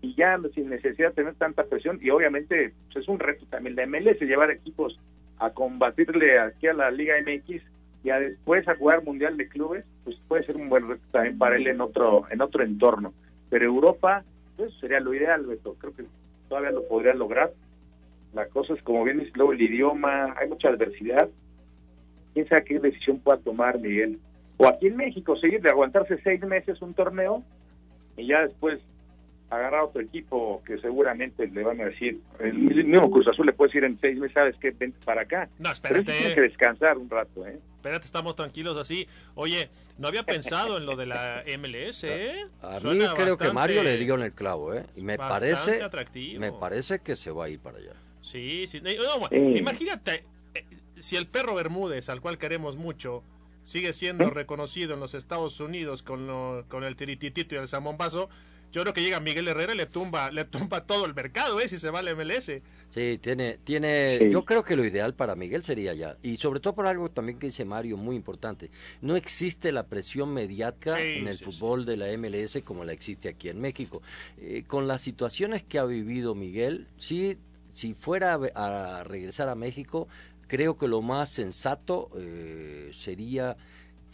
y ya sin necesidad de tener tanta presión, y obviamente pues, es un reto también la MLS, llevar equipos a combatirle aquí a la Liga MX y a después a jugar Mundial de Clubes, pues puede ser un buen reto también para él en otro en otro entorno. Pero Europa, pues sería lo ideal, Beto. Creo que todavía lo podría lograr. La cosa es, como bien dice luego el idioma, hay mucha adversidad. ¿Quién sabe qué decisión pueda tomar Miguel? O aquí en México, seguir de aguantarse seis meses un torneo y ya después agarrar otro equipo que seguramente le van a decir, el mismo Cruz Azul le puede decir en seis meses, ¿sabes qué? Vente para acá. No, Pero espérate. tiene que descansar un rato, ¿eh? Espérate, estamos tranquilos así. Oye, no había pensado en lo de la MLS, ¿eh? A mí Suena creo que Mario le dio en el clavo, ¿eh? Y me parece, atractivo. me parece que se va a ir para allá. Sí, sí. No, no, Sí. Imagínate, eh, si el perro Bermúdez, al cual queremos mucho, sigue siendo reconocido en los Estados Unidos con, lo- con el tirititito y el samombazo, yo creo que llega Miguel Herrera y le tumba, le tumba todo el mercado, ¿eh? Si se va al MLS. Sí, tiene, tiene, yo creo que lo ideal para Miguel sería ya, y sobre todo por algo también que dice Mario, muy importante, no existe la presión mediática Sí, en el sí, fútbol de la MLS como la existe aquí en México. Eh, con las situaciones que ha vivido Miguel, sí, si fuera a regresar a México, creo que lo más sensato eh, sería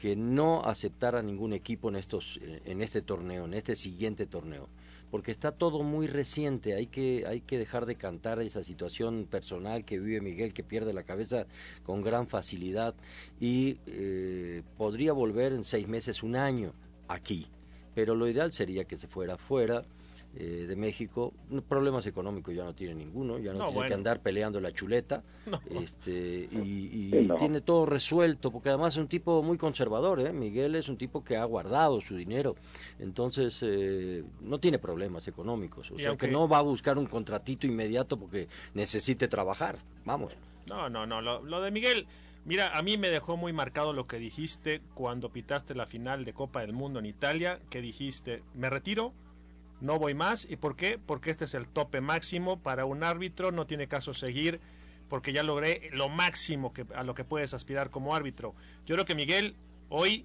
que no aceptara ningún equipo en estos en este torneo, en este siguiente torneo, porque está todo muy reciente, hay que hay que dejar de cantar esa situación personal que vive Miguel que pierde la cabeza con gran facilidad y eh, podría volver en seis meses, un año aquí, pero lo ideal sería que se fuera fuera eh, de México, problemas económicos ya no tiene ninguno, ya no, No, tiene bueno. que andar peleando la chuleta, No. este, y, y Sí, no. tiene todo resuelto, porque además es un tipo muy conservador, ¿eh? Miguel es un tipo que ha guardado su dinero, entonces eh, no tiene problemas económicos, o Y sea aunque- que no va a buscar un contratito inmediato porque necesite trabajar, vamos. No, no, no. Lo, lo de Miguel, mira, a mí me dejó muy marcado lo que dijiste cuando pitaste la final de Copa del Mundo en Italia, que dijiste, me retiro, no voy más. ¿Y por qué? Porque este es el tope máximo para un árbitro, no tiene caso seguir, porque ya logré lo máximo que, a lo que puedes aspirar como árbitro. Yo creo que Miguel, hoy,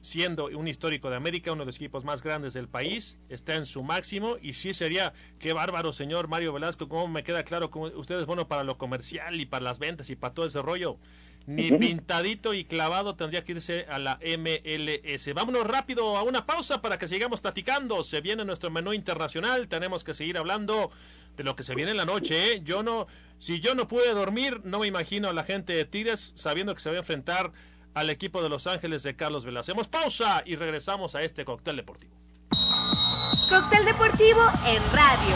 siendo un histórico de América, uno de los equipos más grandes del país, está en su máximo y sí sería, qué bárbaro señor Mario Velasco, cómo me queda claro que usted es bueno para lo comercial y para las ventas y para todo ese rollo. Ni pintadito y clavado tendría que irse a la MLS. Vámonos rápido a una pausa para que sigamos platicando. Se viene nuestro menú internacional. Tenemos que seguir hablando de lo que se viene en la noche. ¿eh? Yo no, si yo no pude dormir, no me imagino a la gente de Tigres sabiendo que se va a enfrentar al equipo de Los Ángeles de Carlos Vela. Hacemos pausa y regresamos a este cóctel deportivo. Cóctel deportivo en radio.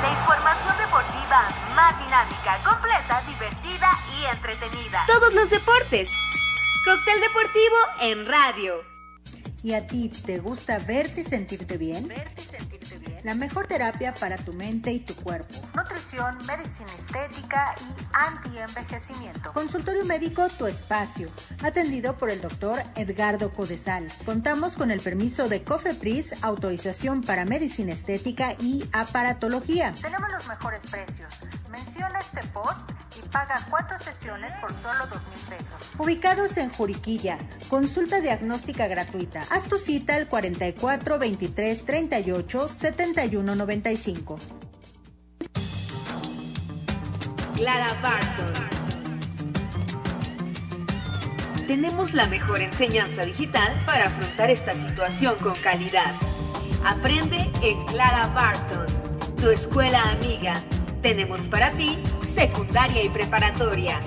La información deportiva dinámica, completa, divertida y entretenida. Todos los deportes. Cóctel deportivo en radio. ¿Y a ti te gusta verte y sentirte bien? La mejor terapia para tu mente y tu cuerpo. Nutrición, medicina estética y anti-envejecimiento. Consultorio médico Tu Espacio. Atendido por el doctor Edgardo Codesal. Contamos con el permiso de COFEPRIS, autorización para medicina estética y aparatología. Tenemos los mejores precios. Menciona este post y paga cuatro sesiones por solo dos mil pesos. Ubicados en Juriquilla. Consulta diagnóstica gratuita. Haz tu cita al 44 23 38 71 95. Clara Barton. Tenemos la mejor enseñanza digital para afrontar esta situación con calidad. Aprende en Clara Barton, tu escuela amiga. Tenemos para ti secundaria y preparatoria.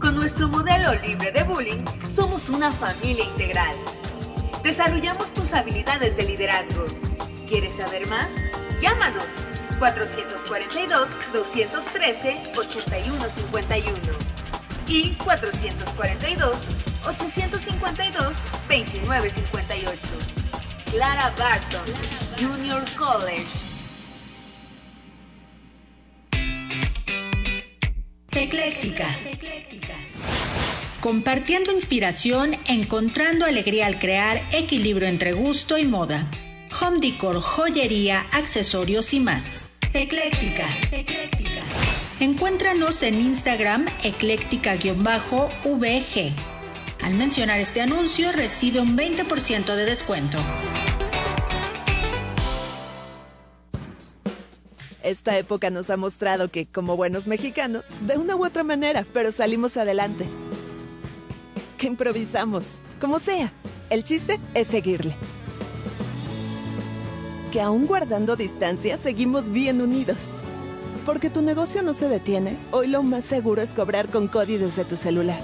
Con nuestro modelo libre de bullying, somos una familia integral. Desarrollamos tus habilidades de liderazgo. ¿Quieres saber más? Llámanos 442-213-8151 y 442-852-2958. Clara Barton, Junior College. Ecléctica. Compartiendo inspiración, encontrando alegría al crear equilibrio entre gusto y moda. Home decor, joyería, accesorios y más. Ecléctica. Encuéntranos en Instagram ecléctica-vg. Al mencionar este anuncio recibe un 20% de descuento. Esta época nos ha mostrado que, como buenos mexicanos, de una u otra manera, pero salimos adelante. que improvisamos. Como sea, el chiste es seguirle. Que aún guardando distancia, seguimos bien unidos. Porque tu negocio no se detiene, hoy lo más seguro es cobrar con Cody desde tu celular.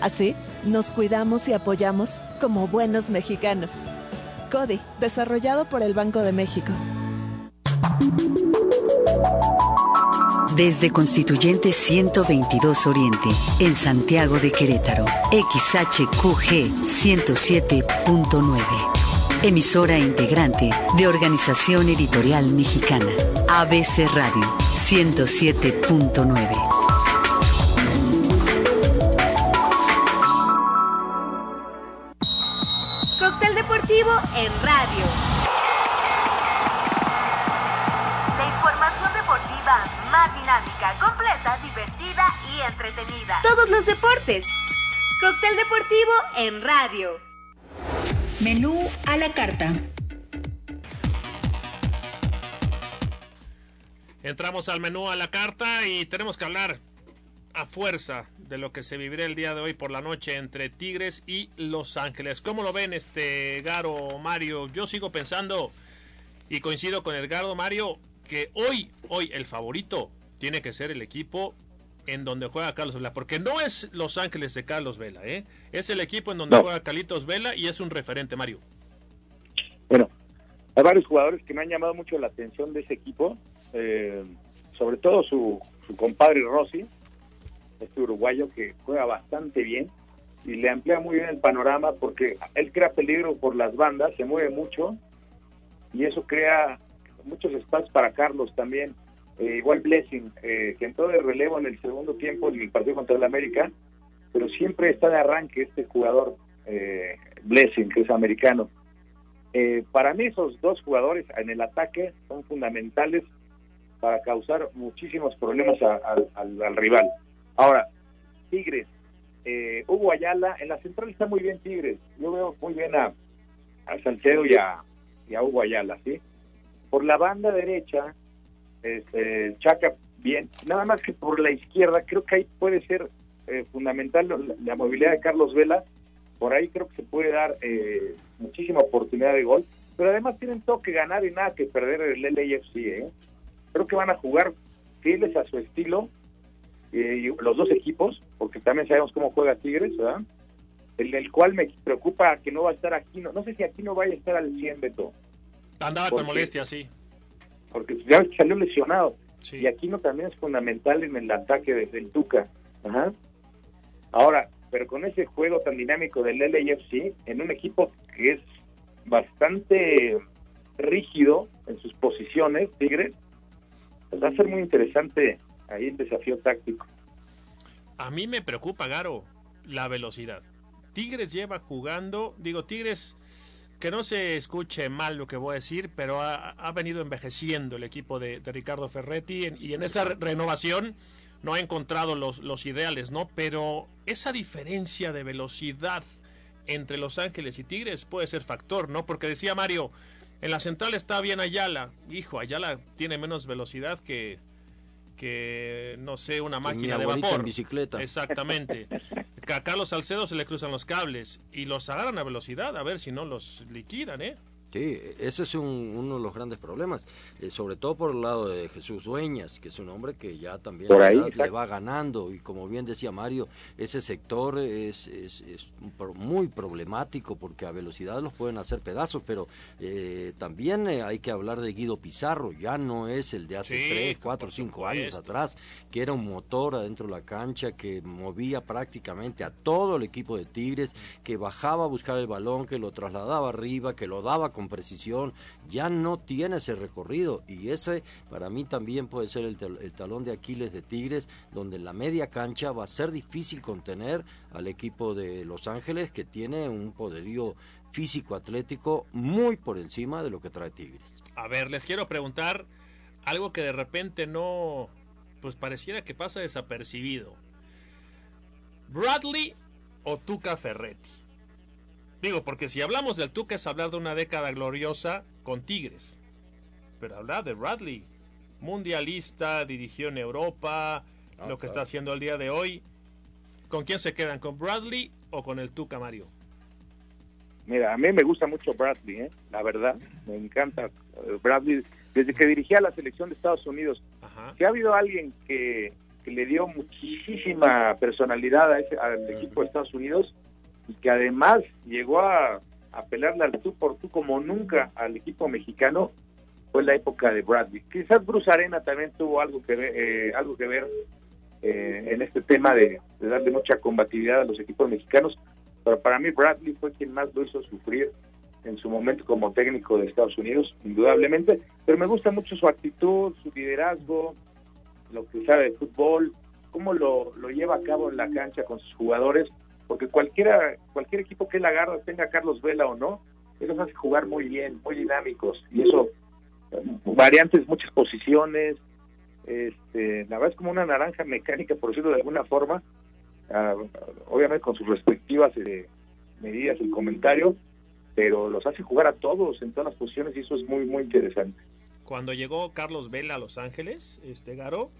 Así, nos cuidamos y apoyamos como buenos mexicanos. Cody, desarrollado por el Banco de México. Desde Constituyente 122 Oriente, en Santiago de Querétaro, XHQG 107.9. Emisora integrante de Organización Editorial Mexicana, ABC Radio 107.9. Cóctel deportivo en radio. La información deportiva más dinámica, completa, divertida y entretenida. Todos los deportes. Cóctel deportivo en radio. Menú a la carta. Entramos al menú a la carta y tenemos que hablar a fuerza de lo que se vivirá el día de hoy por la noche entre Tigres y Los Ángeles. ¿Cómo lo ven este Garo Mario? Yo sigo pensando y coincido con el Garo Mario que hoy, hoy el favorito tiene que ser el equipo en donde juega Carlos Vela, porque no es Los Ángeles de Carlos Vela, ¿eh? es el equipo en donde No. juega Carlitos Vela y es un referente, Mario. Bueno, hay varios jugadores que me han llamado mucho la atención de ese equipo, eh, sobre todo su, su compadre Rossi, este uruguayo que juega bastante bien y le amplía muy bien el panorama porque él crea peligro por las bandas, se mueve mucho y eso crea muchos espacios para Carlos también. Eh, igual Blessing, eh, que entró de relevo en el segundo tiempo en el partido contra el América, pero siempre está de arranque este jugador eh, Blessing, que es americano. Eh, para mí esos dos jugadores en el ataque son fundamentales para causar muchísimos problemas a- al, al rival. Ahora, Tigres, eh, Hugo Ayala, en la central está muy bien Tigres. Yo veo muy bien a, a Salcedo y a, y a Hugo Ayala, ¿sí? Por la banda derecha, este, Chaca bien. Nada más que por la izquierda, creo que ahí puede ser eh, fundamental la, la movilidad de Carlos Vela. Por ahí creo que se puede dar eh, muchísima oportunidad de gol. Pero además tienen todo que ganar y nada que perder el LAFC, ¿eh? Creo que van a jugar fieles a su estilo eh, los dos equipos, porque también sabemos cómo juega Tigres, ¿verdad? El, el cual me preocupa que no va a estar aquí, no, no sé si aquí no vaya a estar al 100, Beto, Andaba con molestia, sí. Porque ya salió lesionado. Y Aquino también es fundamental en el ataque desde el Tuca. Ajá. Ahora, pero con ese juego tan dinámico del LAFC, en un equipo que es bastante rígido en sus posiciones, Tigres, pues va a ser muy interesante ahí el desafío táctico. A mí me preocupa, Garo, la velocidad. Tigres lleva jugando, digo, Tigres, que no se escuche mal lo que voy a decir, pero ha, ha venido envejeciendo el equipo de, de Ricardo Ferretti en- y en esa re- renovación no ha encontrado los, los ideales, ¿no? Pero esa diferencia de velocidad entre Los Ángeles y Tigres puede ser factor, ¿no? Porque decía Mario, en la central está bien Ayala. Hijo, Ayala tiene menos velocidad que, que no sé, una mi máquina de vapor. en bicicleta. Exactamente. A Carlos Salcedo se le cruzan los cables y los agarran a velocidad, a ver si no los liquidan, ¿eh? Sí, ese es un- uno de los grandes problemas, eh, sobre todo por el lado de Jesús Dueñas, que es un hombre que ya también Por ahí, le va ganando. Y como bien decía Mario, ese sector es, es- es muy problemático porque a velocidad los pueden hacer pedazos, pero eh, también eh, hay que hablar de Guido Pizarro, ya no es el de hace Sí, tres, cuatro, por cinco años supuesto. atrás, que era un motor adentro de la cancha, que movía prácticamente a todo el equipo de Tigres, que bajaba a buscar el balón, que lo trasladaba arriba, que lo daba con precisión, ya no tiene ese recorrido y ese para mí también puede ser el, talón de Aquiles de Tigres, donde en la media cancha va a ser difícil contener al equipo de Los Ángeles, que tiene un poderío físico atlético muy por encima de lo que trae Tigres. A ver, les quiero preguntar algo que de repente no, pues pareciera que pasa desapercibido. ¿Bradley o Tuca Ferretti? Digo, porque si hablamos del Tuca es hablar de una década gloriosa con Tigres. Pero hablar de Bradley, mundialista, dirigió en Europa, lo que está haciendo el día de hoy. ¿Con quién se quedan? ¿Con Bradley o con el Tuca, Mario? Mira, a mí me gusta mucho Bradley, ¿eh? la verdad, me encanta Bradley. Desde que dirigía la selección de Estados Unidos, si ha habido alguien que, le dio muchísima personalidad a ese, al equipo de Estados Unidos y que además llegó a, a pelearle al tú por tú como nunca al equipo mexicano, fue la época de Bradley. Quizás Bruce Arena también tuvo algo que ver, eh, algo que ver eh, en este tema de, de darle mucha combatividad a los equipos mexicanos, pero para mí Bradley fue quien más lo hizo sufrir en su momento como técnico de Estados Unidos, indudablemente, pero me gusta mucho su actitud, su liderazgo, lo que sabe de fútbol, cómo lo, lo lleva a cabo en la cancha con sus jugadores, porque cualquiera cualquier equipo que él agarra, tenga a Carlos Vela o no, él los hace jugar muy bien, muy dinámicos, y eso, variantes, muchas posiciones, este, la verdad es como una naranja mecánica, por decirlo de alguna forma, Ah, obviamente con sus respectivas eh, medidas y comentario, pero los hace jugar a todos en todas las posiciones y eso es muy, muy interesante. Cuando llegó Carlos Vela a Los Ángeles, este Garo,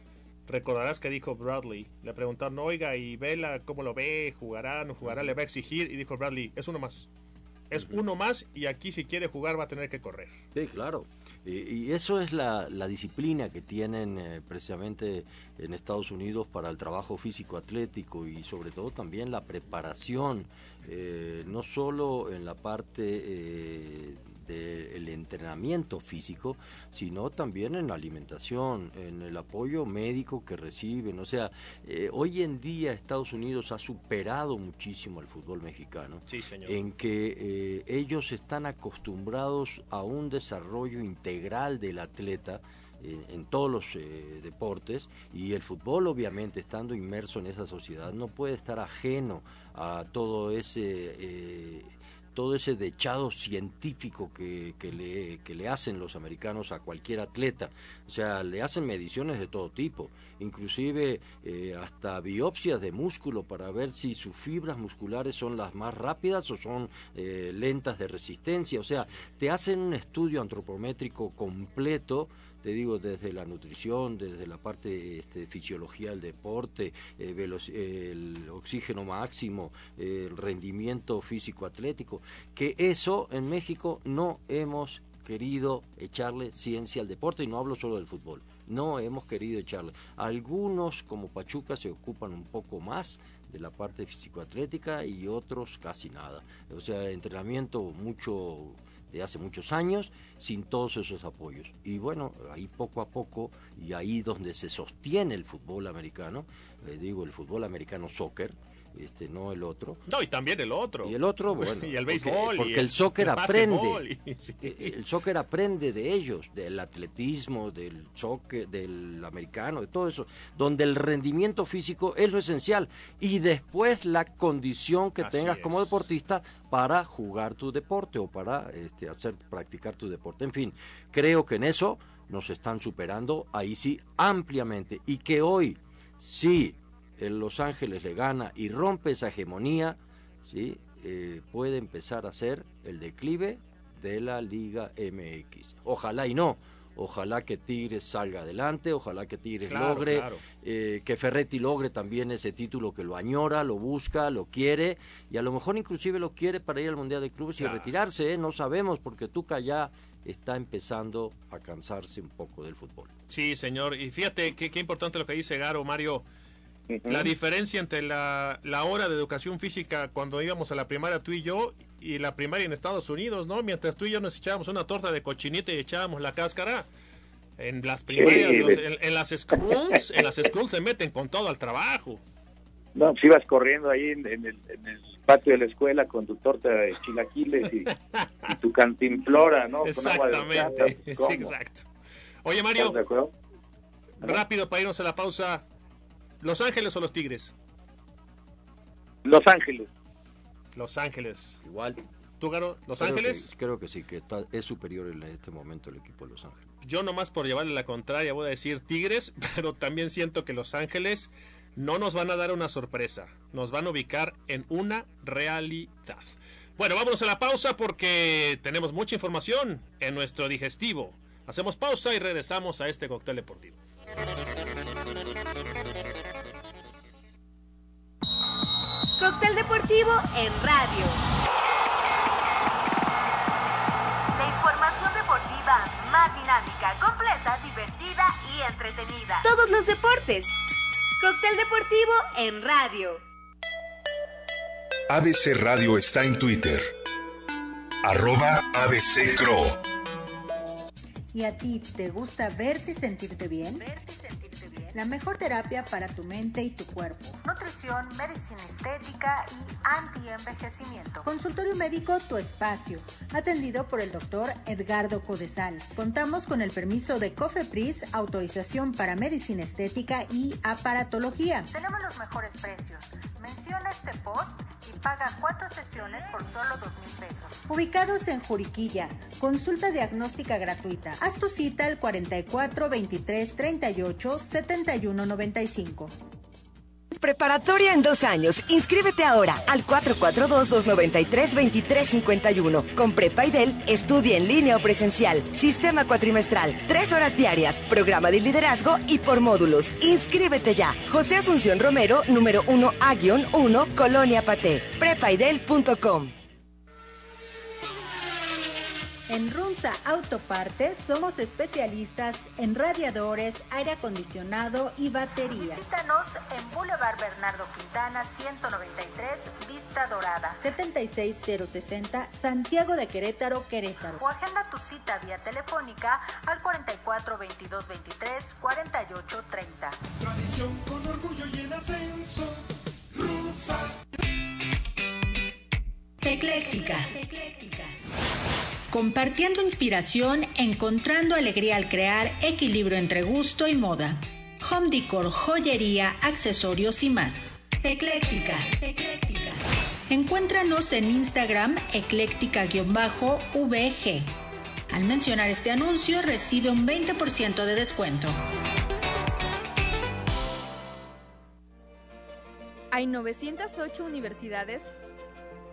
recordarás que dijo Bradley, le preguntaron, oiga, ¿y Vela cómo lo ve? ¿Jugará? ¿No jugará? ¿Le va a exigir? Y dijo Bradley, es uno más. Es uno más y aquí si quiere jugar va a tener que correr. Sí, claro. Y, eso es la, disciplina que tienen eh, precisamente en Estados Unidos para el trabajo físico atlético y sobre todo también la preparación, eh, no solo en la parte eh, del entrenamiento físico, sino también en la alimentación, en el apoyo médico que reciben. O sea, eh, hoy en día Estados Unidos ha superado muchísimo al fútbol mexicano, en que eh, ellos están acostumbrados a un desarrollo integral del atleta, eh, en todos los deportes y el fútbol obviamente estando inmerso en esa sociedad no puede estar ajeno a todo ese todo ese dechado científico que, le, que, le, hacen los americanos a cualquier atleta. O sea, le hacen mediciones de todo tipo, inclusive eh, hasta biopsias de músculo para ver si sus fibras musculares son las más rápidas o son eh, lentas de resistencia. O sea, te hacen un estudio antropométrico completo te digo, desde la nutrición, desde la parte este, fisiología del deporte, eh, el oxígeno máximo, el rendimiento físico atlético, que eso en México no hemos querido echarle ciencia al deporte y no hablo solo del fútbol. No hemos querido echarle. Algunos, como Pachuca, se ocupan un poco más de la parte físico-atlética y otros casi nada. O sea, entrenamiento mucho de hace muchos años sin todos esos apoyos. Y bueno, ahí poco a poco, y ahí donde se sostiene el fútbol americano, eh, digo el fútbol americano soccer, este no el otro. No, y también el otro. Y el otro, bueno. y el béisbol. Porque, el, soccer aprende. Eh, el soccer aprende de ellos, del atletismo, del soccer, del americano, de todo eso, donde el rendimiento físico es lo esencial. Y después la condición que tengas como deportista para jugar tu deporte o para este, hacer, practicar tu deporte. En fin, creo que en eso nos están superando ahí sí ampliamente. Y que hoy sí el Los Ángeles le gana y rompe esa hegemonía, ¿sí? Eh, puede empezar a ser el declive de la Liga MX. Ojalá y no. Ojalá que Tigres salga adelante, ojalá que Tigres logre, eh, que Ferretti logre también ese título que lo añora, lo busca, lo quiere, y a lo mejor inclusive lo quiere para ir al Mundial de Clubes y retirarse, ¿eh? no sabemos, porque Tuca ya está empezando a cansarse un poco del fútbol. Sí, señor, y fíjate qué, qué importante lo que dice Garo, Mario. La diferencia entre la, la, hora de educación física cuando íbamos a la primaria tú y yo y la primaria en Estados Unidos, ¿no? Mientras tú y yo nos echábamos una torta de cochinita y echábamos la cáscara, en las primarias, en, las schools, en las schools se meten con todo al trabajo. No, si ibas corriendo ahí en, el, patio de la escuela con tu torta de chilaquiles y, tu cantimplora, ¿no? Exactamente, sí, exacto. Oye, Mario, rápido para irnos a la pausa. ¿Los Ángeles o los Tigres? Los Ángeles. Los Ángeles. Igual. ¿Tú, Garo? ¿Los Ángeles? creo que sí, que es superior en este momento el equipo de Los Ángeles. Yo nomás por llevarle la contraria voy a decir Tigres, pero también siento que Los Ángeles no nos van a dar una sorpresa, nos van a ubicar en una realidad. Bueno, vámonos a la pausa porque tenemos mucha información en nuestro digestivo. Hacemos pausa y regresamos a este cóctel deportivo. Cóctel deportivo en radio. La información deportiva más dinámica, completa, divertida y entretenida. Todos los deportes. Cóctel deportivo en radio. ABC Radio está en Twitter. Arroba ABC. ¿Y a ti te gusta verte y sentirte bien? La mejor terapia para tu mente y tu cuerpo. Nutrición, medicina estética y anti-envejecimiento. Consultorio médico Tu Espacio. Atendido por el doctor Edgardo Codesal. Contamos con el permiso de COFEPRIS, autorización para medicina estética y aparatología. Tenemos los mejores precios. Menciona este post y paga cuatro sesiones por solo dos mil pesos. Ubicados en Juriquilla. Consulta diagnóstica gratuita. Haz tu cita al 44 23 38 71 95. Preparatoria en dos años. Inscríbete ahora al 442-293-2351. Con Prepaidel, estudia en línea o presencial. Sistema cuatrimestral. Tres horas diarias. Programa de liderazgo y por módulos. Inscríbete ya. José Asunción Romero, número 1A-1, Colonia Paté. Prepaidel.com. En Runza Autopartes somos especialistas en radiadores, aire acondicionado y baterías. Visítanos en Boulevard Bernardo Quintana 193, Vista Dorada, 76060, Santiago de Querétaro, Querétaro. O agenda tu cita vía telefónica al 44 22 23 48 30. Tradición con orgullo y en ascenso. Rusa. Ecléctica. Compartiendo inspiración, encontrando alegría al crear equilibrio entre gusto y moda. Home decor, joyería, accesorios y más. Ecléctica. Ecléctica. Encuéntranos en Instagram ecléctica-vg. Al mencionar este anuncio recibe un 20% de descuento. Hay 908 universidades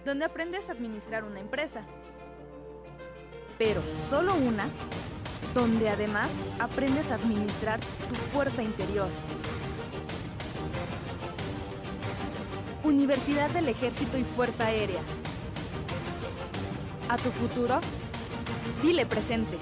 donde aprendes a administrar una empresa pero solo una, donde además aprendes a administrar tu fuerza interior. Universidad del Ejército y Fuerza Aérea. A tu futuro, dile presente.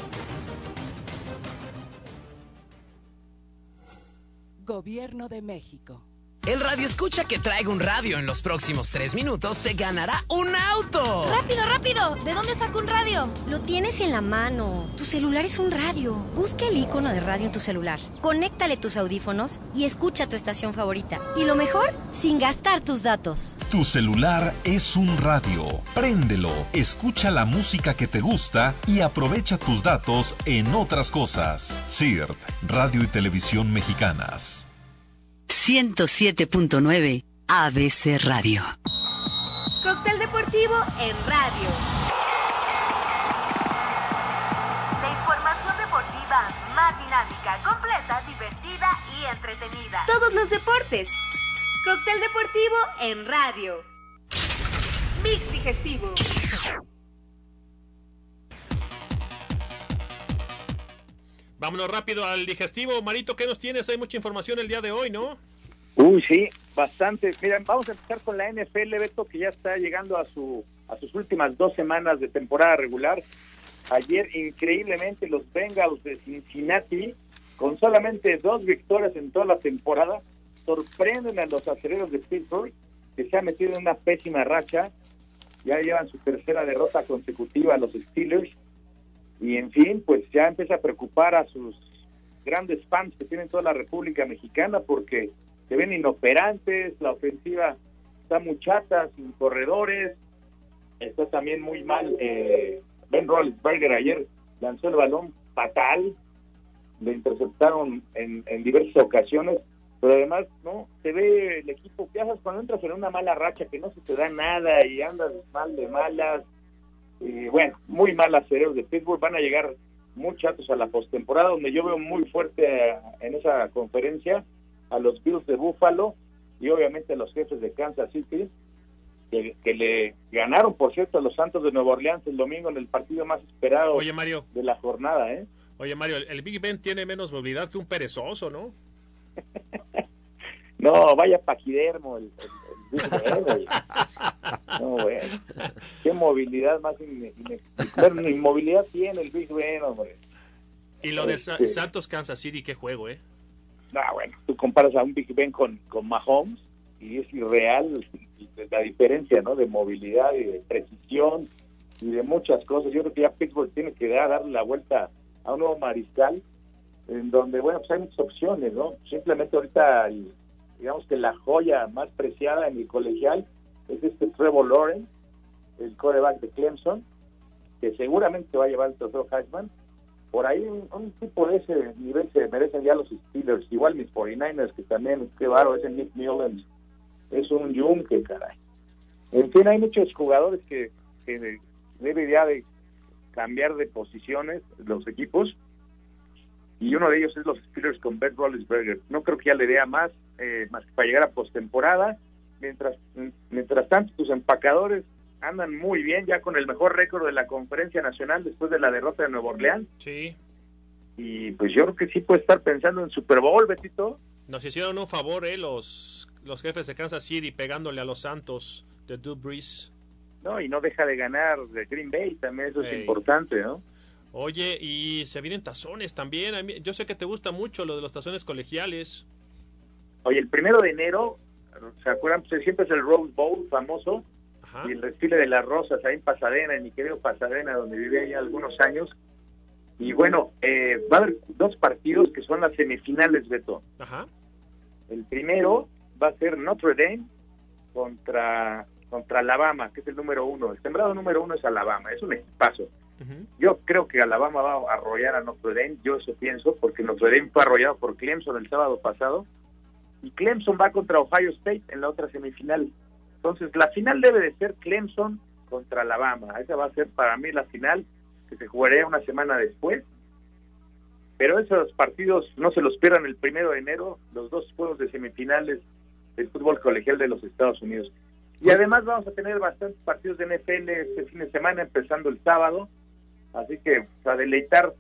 Gobierno de México. El radio escucha que traiga un radio en los próximos tres minutos se ganará un auto. ¡Rápido, rápido! ¿De dónde saco un radio? Lo tienes en la mano. Tu celular es un radio. Busca el icono de radio en tu celular. Conéctale tus audífonos y escucha tu estación favorita. Y lo mejor, sin gastar tus datos. Tu celular es un radio. Préndelo, escucha la música que te gusta y aprovecha tus datos en otras cosas. CIRT, Radio y Televisión Mexicanas. 107.9 ABC Radio. Cóctel deportivo en radio. La información deportiva más dinámica, completa, divertida y entretenida. Todos los deportes. Cóctel deportivo en radio. Mix digestivo. Vámonos rápido al digestivo. Marito, ¿qué nos tienes? Hay mucha información el día de hoy, ¿no? Uy, sí, bastante. Miren, vamos a empezar con la NFL, Beto, que ya está llegando a, su, a sus últimas dos semanas de temporada regular. Ayer, increíblemente, los Bengals de Cincinnati, con solamente dos victorias en toda la temporada, sorprenden a los aceleros de Pittsburgh, que se han metido en una pésima racha. Ya llevan su tercera derrota consecutiva a los Steelers. Fin, pues ya empieza a preocupar a sus grandes fans que tienen toda la República Mexicana porque se ven inoperantes, la ofensiva está muy chata, sin corredores, está también muy mal. Eh, ben Roethlisberger ayer lanzó el balón fatal, le interceptaron en, en diversas ocasiones, pero además no se ve el equipo que haces cuando entras en una mala racha que no se te da nada y andas mal de malas y bueno, muy malas cerebros de Pittsburgh, van a llegar muy chatos a la postemporada, donde yo veo muy fuerte eh, en esa conferencia a los Bills de Buffalo y obviamente a los jefes de Kansas City, que, que, le ganaron, por cierto, a los Santos de Nueva Orleans el domingo en el partido más esperado Oye, Mario. de la jornada. ¿eh? Oye, Mario, el, Big Ben tiene menos movilidad que un perezoso, ¿no? no, vaya paquidermo el, el, no, bueno. Qué movilidad más inexplicable. Ni movilidad tiene el Big Ben, hombre. Y lo de este Santos Kansas City, qué juego, ¿eh? No, bueno, tú comparas a un Big Ben con, con Mahomes y es irreal la diferencia, ¿no? De movilidad y de precisión y de muchas cosas. Yo creo que ya Pittsburgh tiene que dar, darle la vuelta a un nuevo mariscal en donde, bueno, pues hay muchas opciones, ¿no? Simplemente ahorita, digamos que la joya más preciada en el colegial es este Trevor Lawrence, el coreback de Clemson, que seguramente va a llevar el trofeo Heisman. Por ahí un, tipo de ese nivel se merecen ya los Steelers, igual mis 49ers, que también, qué baro, ese Nick Mullens, es un yunque, caray. En fin, hay muchos jugadores que, que debe ya de cambiar de posiciones los equipos y uno de ellos es los Steelers con Ben Roethlisberger. No creo que ya le dé más, eh, más que para llegar a postemporada. Mientras, mientras tanto, tus empacadores andan muy bien, ya con el mejor récord de la conferencia nacional después de la derrota de Nueva Orleans. Sí. Y pues yo creo que sí puede estar pensando en Super Bowl, Betito. Nos hicieron un favor, ¿eh? Los, los jefes de Kansas City pegándole a los Santos de Drew Brees. No, y no deja de ganar de Green Bay, también eso es importante, ¿no? Oye, y se vienen tazones también. Yo sé que te gusta mucho lo de los tazones colegiales. Oye, el primero de enero, ¿se acuerdan? Pues siempre es el Rose Bowl famoso. Y el desfile de las rosas ahí en Pasadena, en mi querido Pasadena, donde viví ya algunos años. Y bueno, eh, va a haber dos partidos que son las semifinales, Beto. Ajá. El primero va a ser Notre Dame contra, contra Alabama, que es el número uno. El sembrado número uno es Alabama, es un equipazo. Yo creo que Alabama va a arrollar a Notre Dame, yo eso pienso, porque Notre Dame fue arrollado por Clemson el sábado pasado, y Clemson va contra Ohio State en la otra semifinal. Entonces, la final debe de ser Clemson contra Alabama. Esa va a ser para mí la final, que se jugaría una semana después. Pero esos partidos no se los pierdan el primero de enero, los dos juegos de semifinales del fútbol colegial de los Estados Unidos. Y además vamos a tener bastantes partidos de NFL este fin de semana, empezando el sábado. Así que a deleitar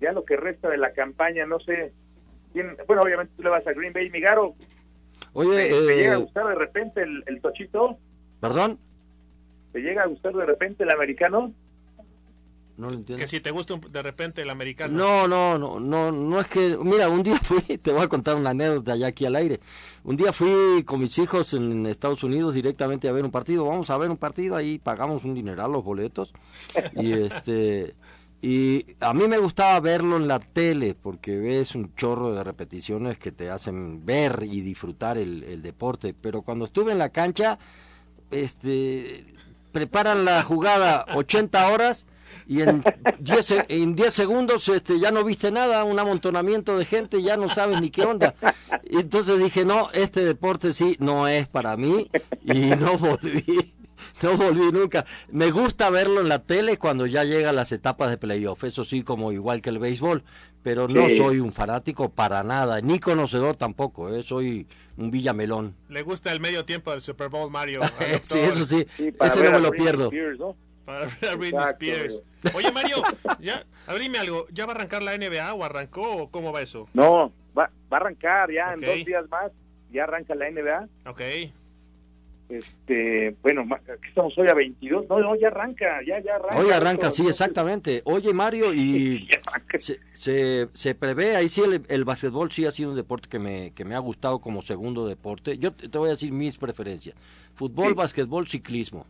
ya lo que resta de la campaña, no sé. Bueno, obviamente tú le vas a Green Bay, Migaro. Oye, ¿te, llega a eh, gustar de repente el, el tochito? ¿Perdón? ¿Te llega a gustar de repente el americano? No lo entiendo. Que si te gusta de repente el americano. No, no, no, no, no es que, mira, un día fui, te voy a contar una anécdota ya aquí al aire. Un día fui con mis hijos en Estados Unidos directamente a ver un partido. Vamos a ver un partido, ahí pagamos un dineral los boletos. Y este y a mí me gustaba verlo en la tele porque ves un chorro de repeticiones que te hacen ver y disfrutar el, deporte. Pero cuando estuve en la cancha, este preparan la jugada 80 horas y en 10 en diez segundos este, ya no viste nada, un amontonamiento de gente, ya no sabes ni qué onda. Entonces dije, no, este deporte sí no es para mí y no volví. No volví nunca. Me gusta verlo en la tele cuando ya llega las etapas de playoff, eso sí, como igual que el béisbol, pero no soy un fanático para nada, ni conocedor tampoco, ¿eh? soy un villamelón. Le gusta el medio tiempo del Super Bowl, Mario. sí, eso sí, ese no me lo pierdo. Para ver a Britney Spears. Oye, Mario, ya, abrime algo. ¿Ya va a arrancar la NBA o arrancó o cómo va eso? No, va, va a arrancar ya en dos días más. Ya arranca la NBA. Ok. Este, bueno, aquí estamos hoy a 22. No, no, ya arranca, ya, ya arranca. Hoy arranca, sí, exactamente. Oye, Mario, y se, se, prevé, ahí sí el, el básquetbol sí ha sido un deporte que me, que me ha gustado como segundo deporte. Yo te, voy a decir mis preferencias. Fútbol, básquetbol, ciclismo.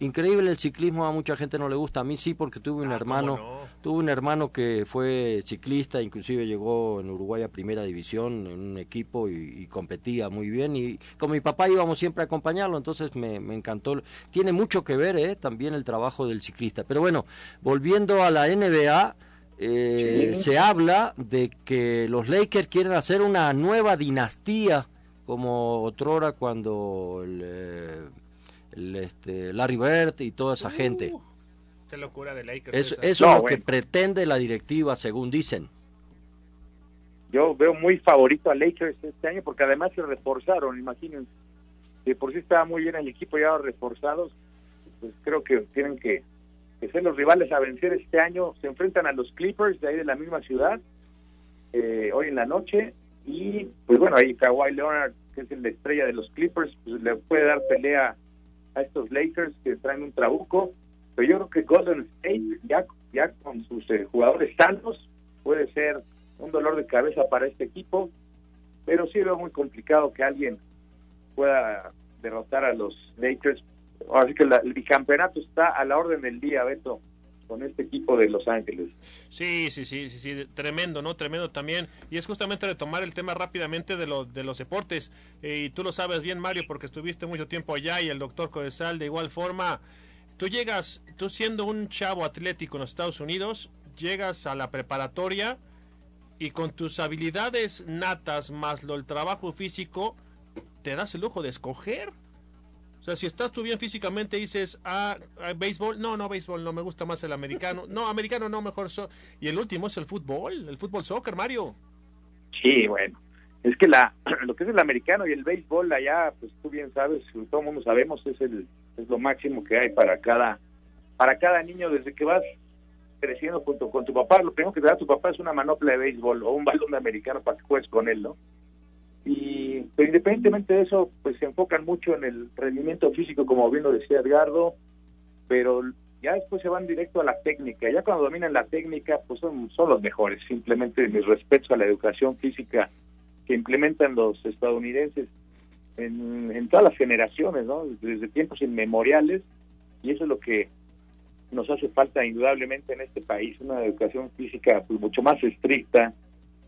Increíble el ciclismo, a mucha gente no le gusta, a mí sí porque tuve un ah, hermano, tuve un hermano que fue ciclista, inclusive llegó en Uruguay a primera división en un equipo y, competía muy bien y con mi papá íbamos siempre a acompañarlo, entonces me, encantó. Tiene mucho que ver eh, también el trabajo del ciclista. Pero bueno, volviendo a la NBA, eh, se habla de que los Lakers quieren hacer una nueva dinastía como otrora cuando el, eh, el, este, Larry Bird y toda esa uh, gente. Qué locura de Lakers. eso es lo que pretende la directiva, según dicen. Yo veo muy favorito a Lakers este año porque además se reforzaron, imagínense. De por sí estaba muy bien el equipo ya reforzados, pues creo que tienen que, ser los rivales a vencer este año. Se enfrentan a los Clippers de ahí de la misma ciudad, eh, hoy en la noche. Y pues bueno, ahí Kawhi Leonard que es la estrella de los Clippers, pues le puede dar pelea a estos Lakers que traen un trabuco. Pero yo creo que Golden State, ya, con sus eh, jugadores sanos, puede ser un dolor de cabeza para este equipo. Pero sí veo muy complicado que alguien pueda derrotar a los Lakers. Así que el bicampeonato está a la orden del día, Beto con este equipo de Los Ángeles. Sí, sí, sí, sí, sí, tremendo, ¿no? Tremendo también. Y es justamente retomar el tema rápidamente de, de los deportes. Eh, y tú lo sabes bien, Mario, porque estuviste mucho tiempo allá y el doctor Codesal de igual forma. Tú llegas, tú siendo un chavo atlético en los Estados Unidos, llegas a la preparatoria y con tus habilidades natas más lo el trabajo físico, te das el lujo de escoger o sea, si estás tú bien físicamente dices, ah, ah, béisbol, no, no, béisbol, no, me gusta más el americano. No, americano no, mejor. So y el último es el fútbol, el fútbol soccer, Mario. Sí, bueno. Es que la, lo que es el americano y el béisbol allá, pues tú bien sabes, todo el mundo sabemos, es, el, es lo máximo que hay para cada, para cada niño desde que vas creciendo junto con tu papá. Lo primero que te da tu papá es una manopla de béisbol o un balón de americano para que juegues con él, ¿no? y pero independientemente de eso, pues se enfocan mucho en el rendimiento físico, como bien lo decía Edgardo, pero ya después se van directo a la técnica. Ya cuando dominan la técnica, pues son, son los mejores. Simplemente mis respetos a la educación física que implementan los estadounidenses en, en todas las generaciones, ¿no? Desde tiempos inmemoriales, y eso es lo que nos hace falta indudablemente en este país, una educación física pues, mucho más estricta,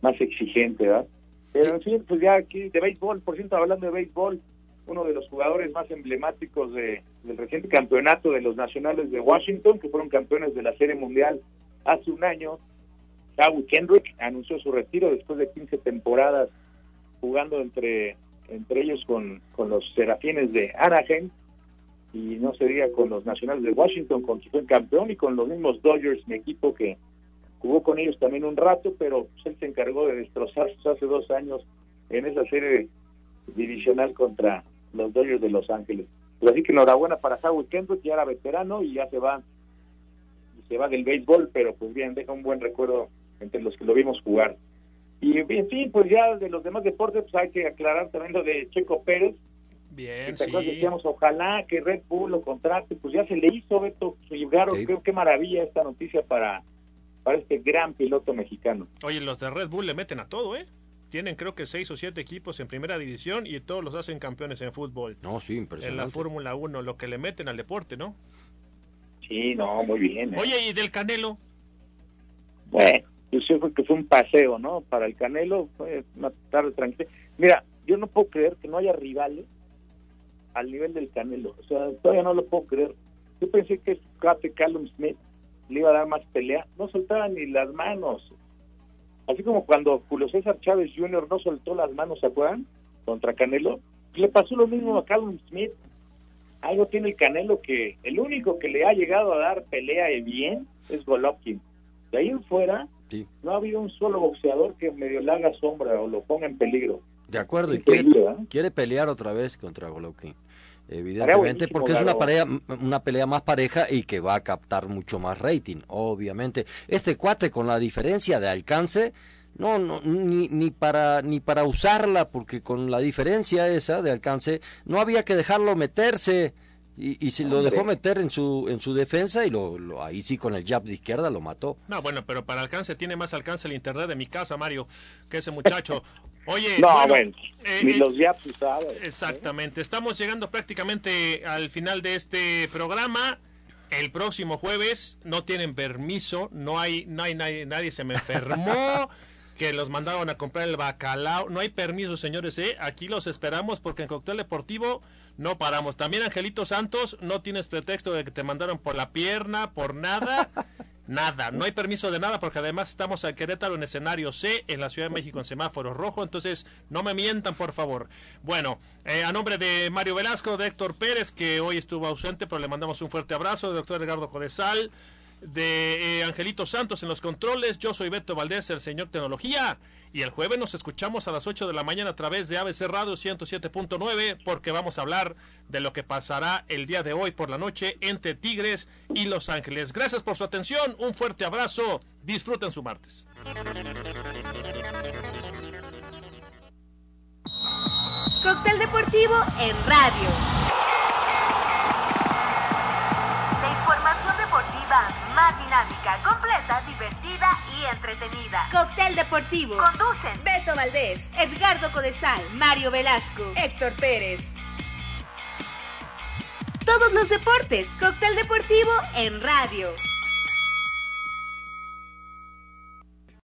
más exigente, ¿verdad? Pero en fin, pues ya aquí de béisbol, por cierto, hablando de béisbol, uno de los jugadores más emblemáticos de, del reciente campeonato de los nacionales de Washington, que fueron campeones de la Serie Mundial hace un año, Howie Kendrick, anunció su retiro después de 15 temporadas jugando entre, entre ellos con, con los Serafines de Anaheim y no sería con los nacionales de Washington, con quien fue campeón, y con los mismos Dodgers, mi equipo que jugó con ellos también un rato, pero pues, él se encargó de destrozarlos hace dos años en esa serie divisional contra los Dodgers de Los Ángeles. Pues así que enhorabuena para Howard Kendrick, ya era veterano y ya se va se va del béisbol, pero pues bien, deja un buen recuerdo entre los que lo vimos jugar. Y en fin, pues ya de los demás deportes, pues hay que aclarar también lo de Checo Pérez. Bien, sí. decíamos, ojalá que Red Bull lo contrate, pues ya se le hizo, Beto, claro, creo que maravilla esta noticia para para este gran piloto mexicano. Oye, los de Red Bull le meten a todo, ¿eh? Tienen creo que seis o siete equipos en primera división y todos los hacen campeones en fútbol. No, sí, impresionante. En la Fórmula 1, lo que le meten al deporte, ¿no? Sí, no, muy bien. ¿eh? Oye, ¿y del Canelo? Bueno, yo sé que fue un paseo, ¿no? Para el Canelo fue una tarde tranquila. Mira, yo no puedo creer que no haya rivales al nivel del Canelo. O sea, todavía no lo puedo creer. Yo pensé que este Callum Smith le iba a dar más pelea, no soltaba ni las manos. Así como cuando Julio César Chávez Jr. no soltó las manos, ¿se acuerdan? Contra Canelo. Le pasó lo mismo a Callum Smith. Algo tiene el Canelo que el único que le ha llegado a dar pelea de bien es Golovkin. De ahí en fuera, no ha habido un solo boxeador que medio le haga sombra o lo ponga en peligro. De acuerdo, y quiere, quiere pelear otra vez contra Golovkin evidentemente porque es una pelea una pelea más pareja y que va a captar mucho más rating obviamente este cuate con la diferencia de alcance no, no ni, ni para ni para usarla porque con la diferencia esa de alcance no había que dejarlo meterse y, y si lo dejó meter en su en su defensa y lo, lo, ahí sí con el jab de izquierda lo mató. No, bueno, pero para alcance tiene más alcance el internet de mi casa, Mario, que ese muchacho. Oye, no, bueno, eh, ni eh, los jabs usados. Exactamente. Estamos llegando prácticamente al final de este programa. El próximo jueves no tienen permiso, no hay, no hay nadie, nadie se me enfermó. que los mandaron a comprar el bacalao. No hay permiso, señores, ¿eh? Aquí los esperamos porque en Cóctel Deportivo no paramos. También Angelito Santos, no tienes pretexto de que te mandaron por la pierna, por nada. Nada, no hay permiso de nada porque además estamos en Querétaro en escenario C, en la Ciudad de México en semáforo rojo, entonces no me mientan por favor. Bueno, eh, a nombre de Mario Velasco, de Héctor Pérez, que hoy estuvo ausente, pero le mandamos un fuerte abrazo, del doctor Edgardo Codesal, de eh, Angelito Santos en los controles, yo soy Beto Valdés, el señor Tecnología. Y el jueves nos escuchamos a las 8 de la mañana a través de ABC Radio 107.9 porque vamos a hablar de lo que pasará el día de hoy por la noche entre Tigres y Los Ángeles. Gracias por su atención, un fuerte abrazo, disfruten su martes. Cóctel deportivo en radio. Dinámica, completa, divertida y entretenida. Cóctel deportivo. Conducen Beto Valdés, Edgardo Codesal, Mario Velasco, Héctor Pérez. Todos los deportes. Cóctel deportivo en radio.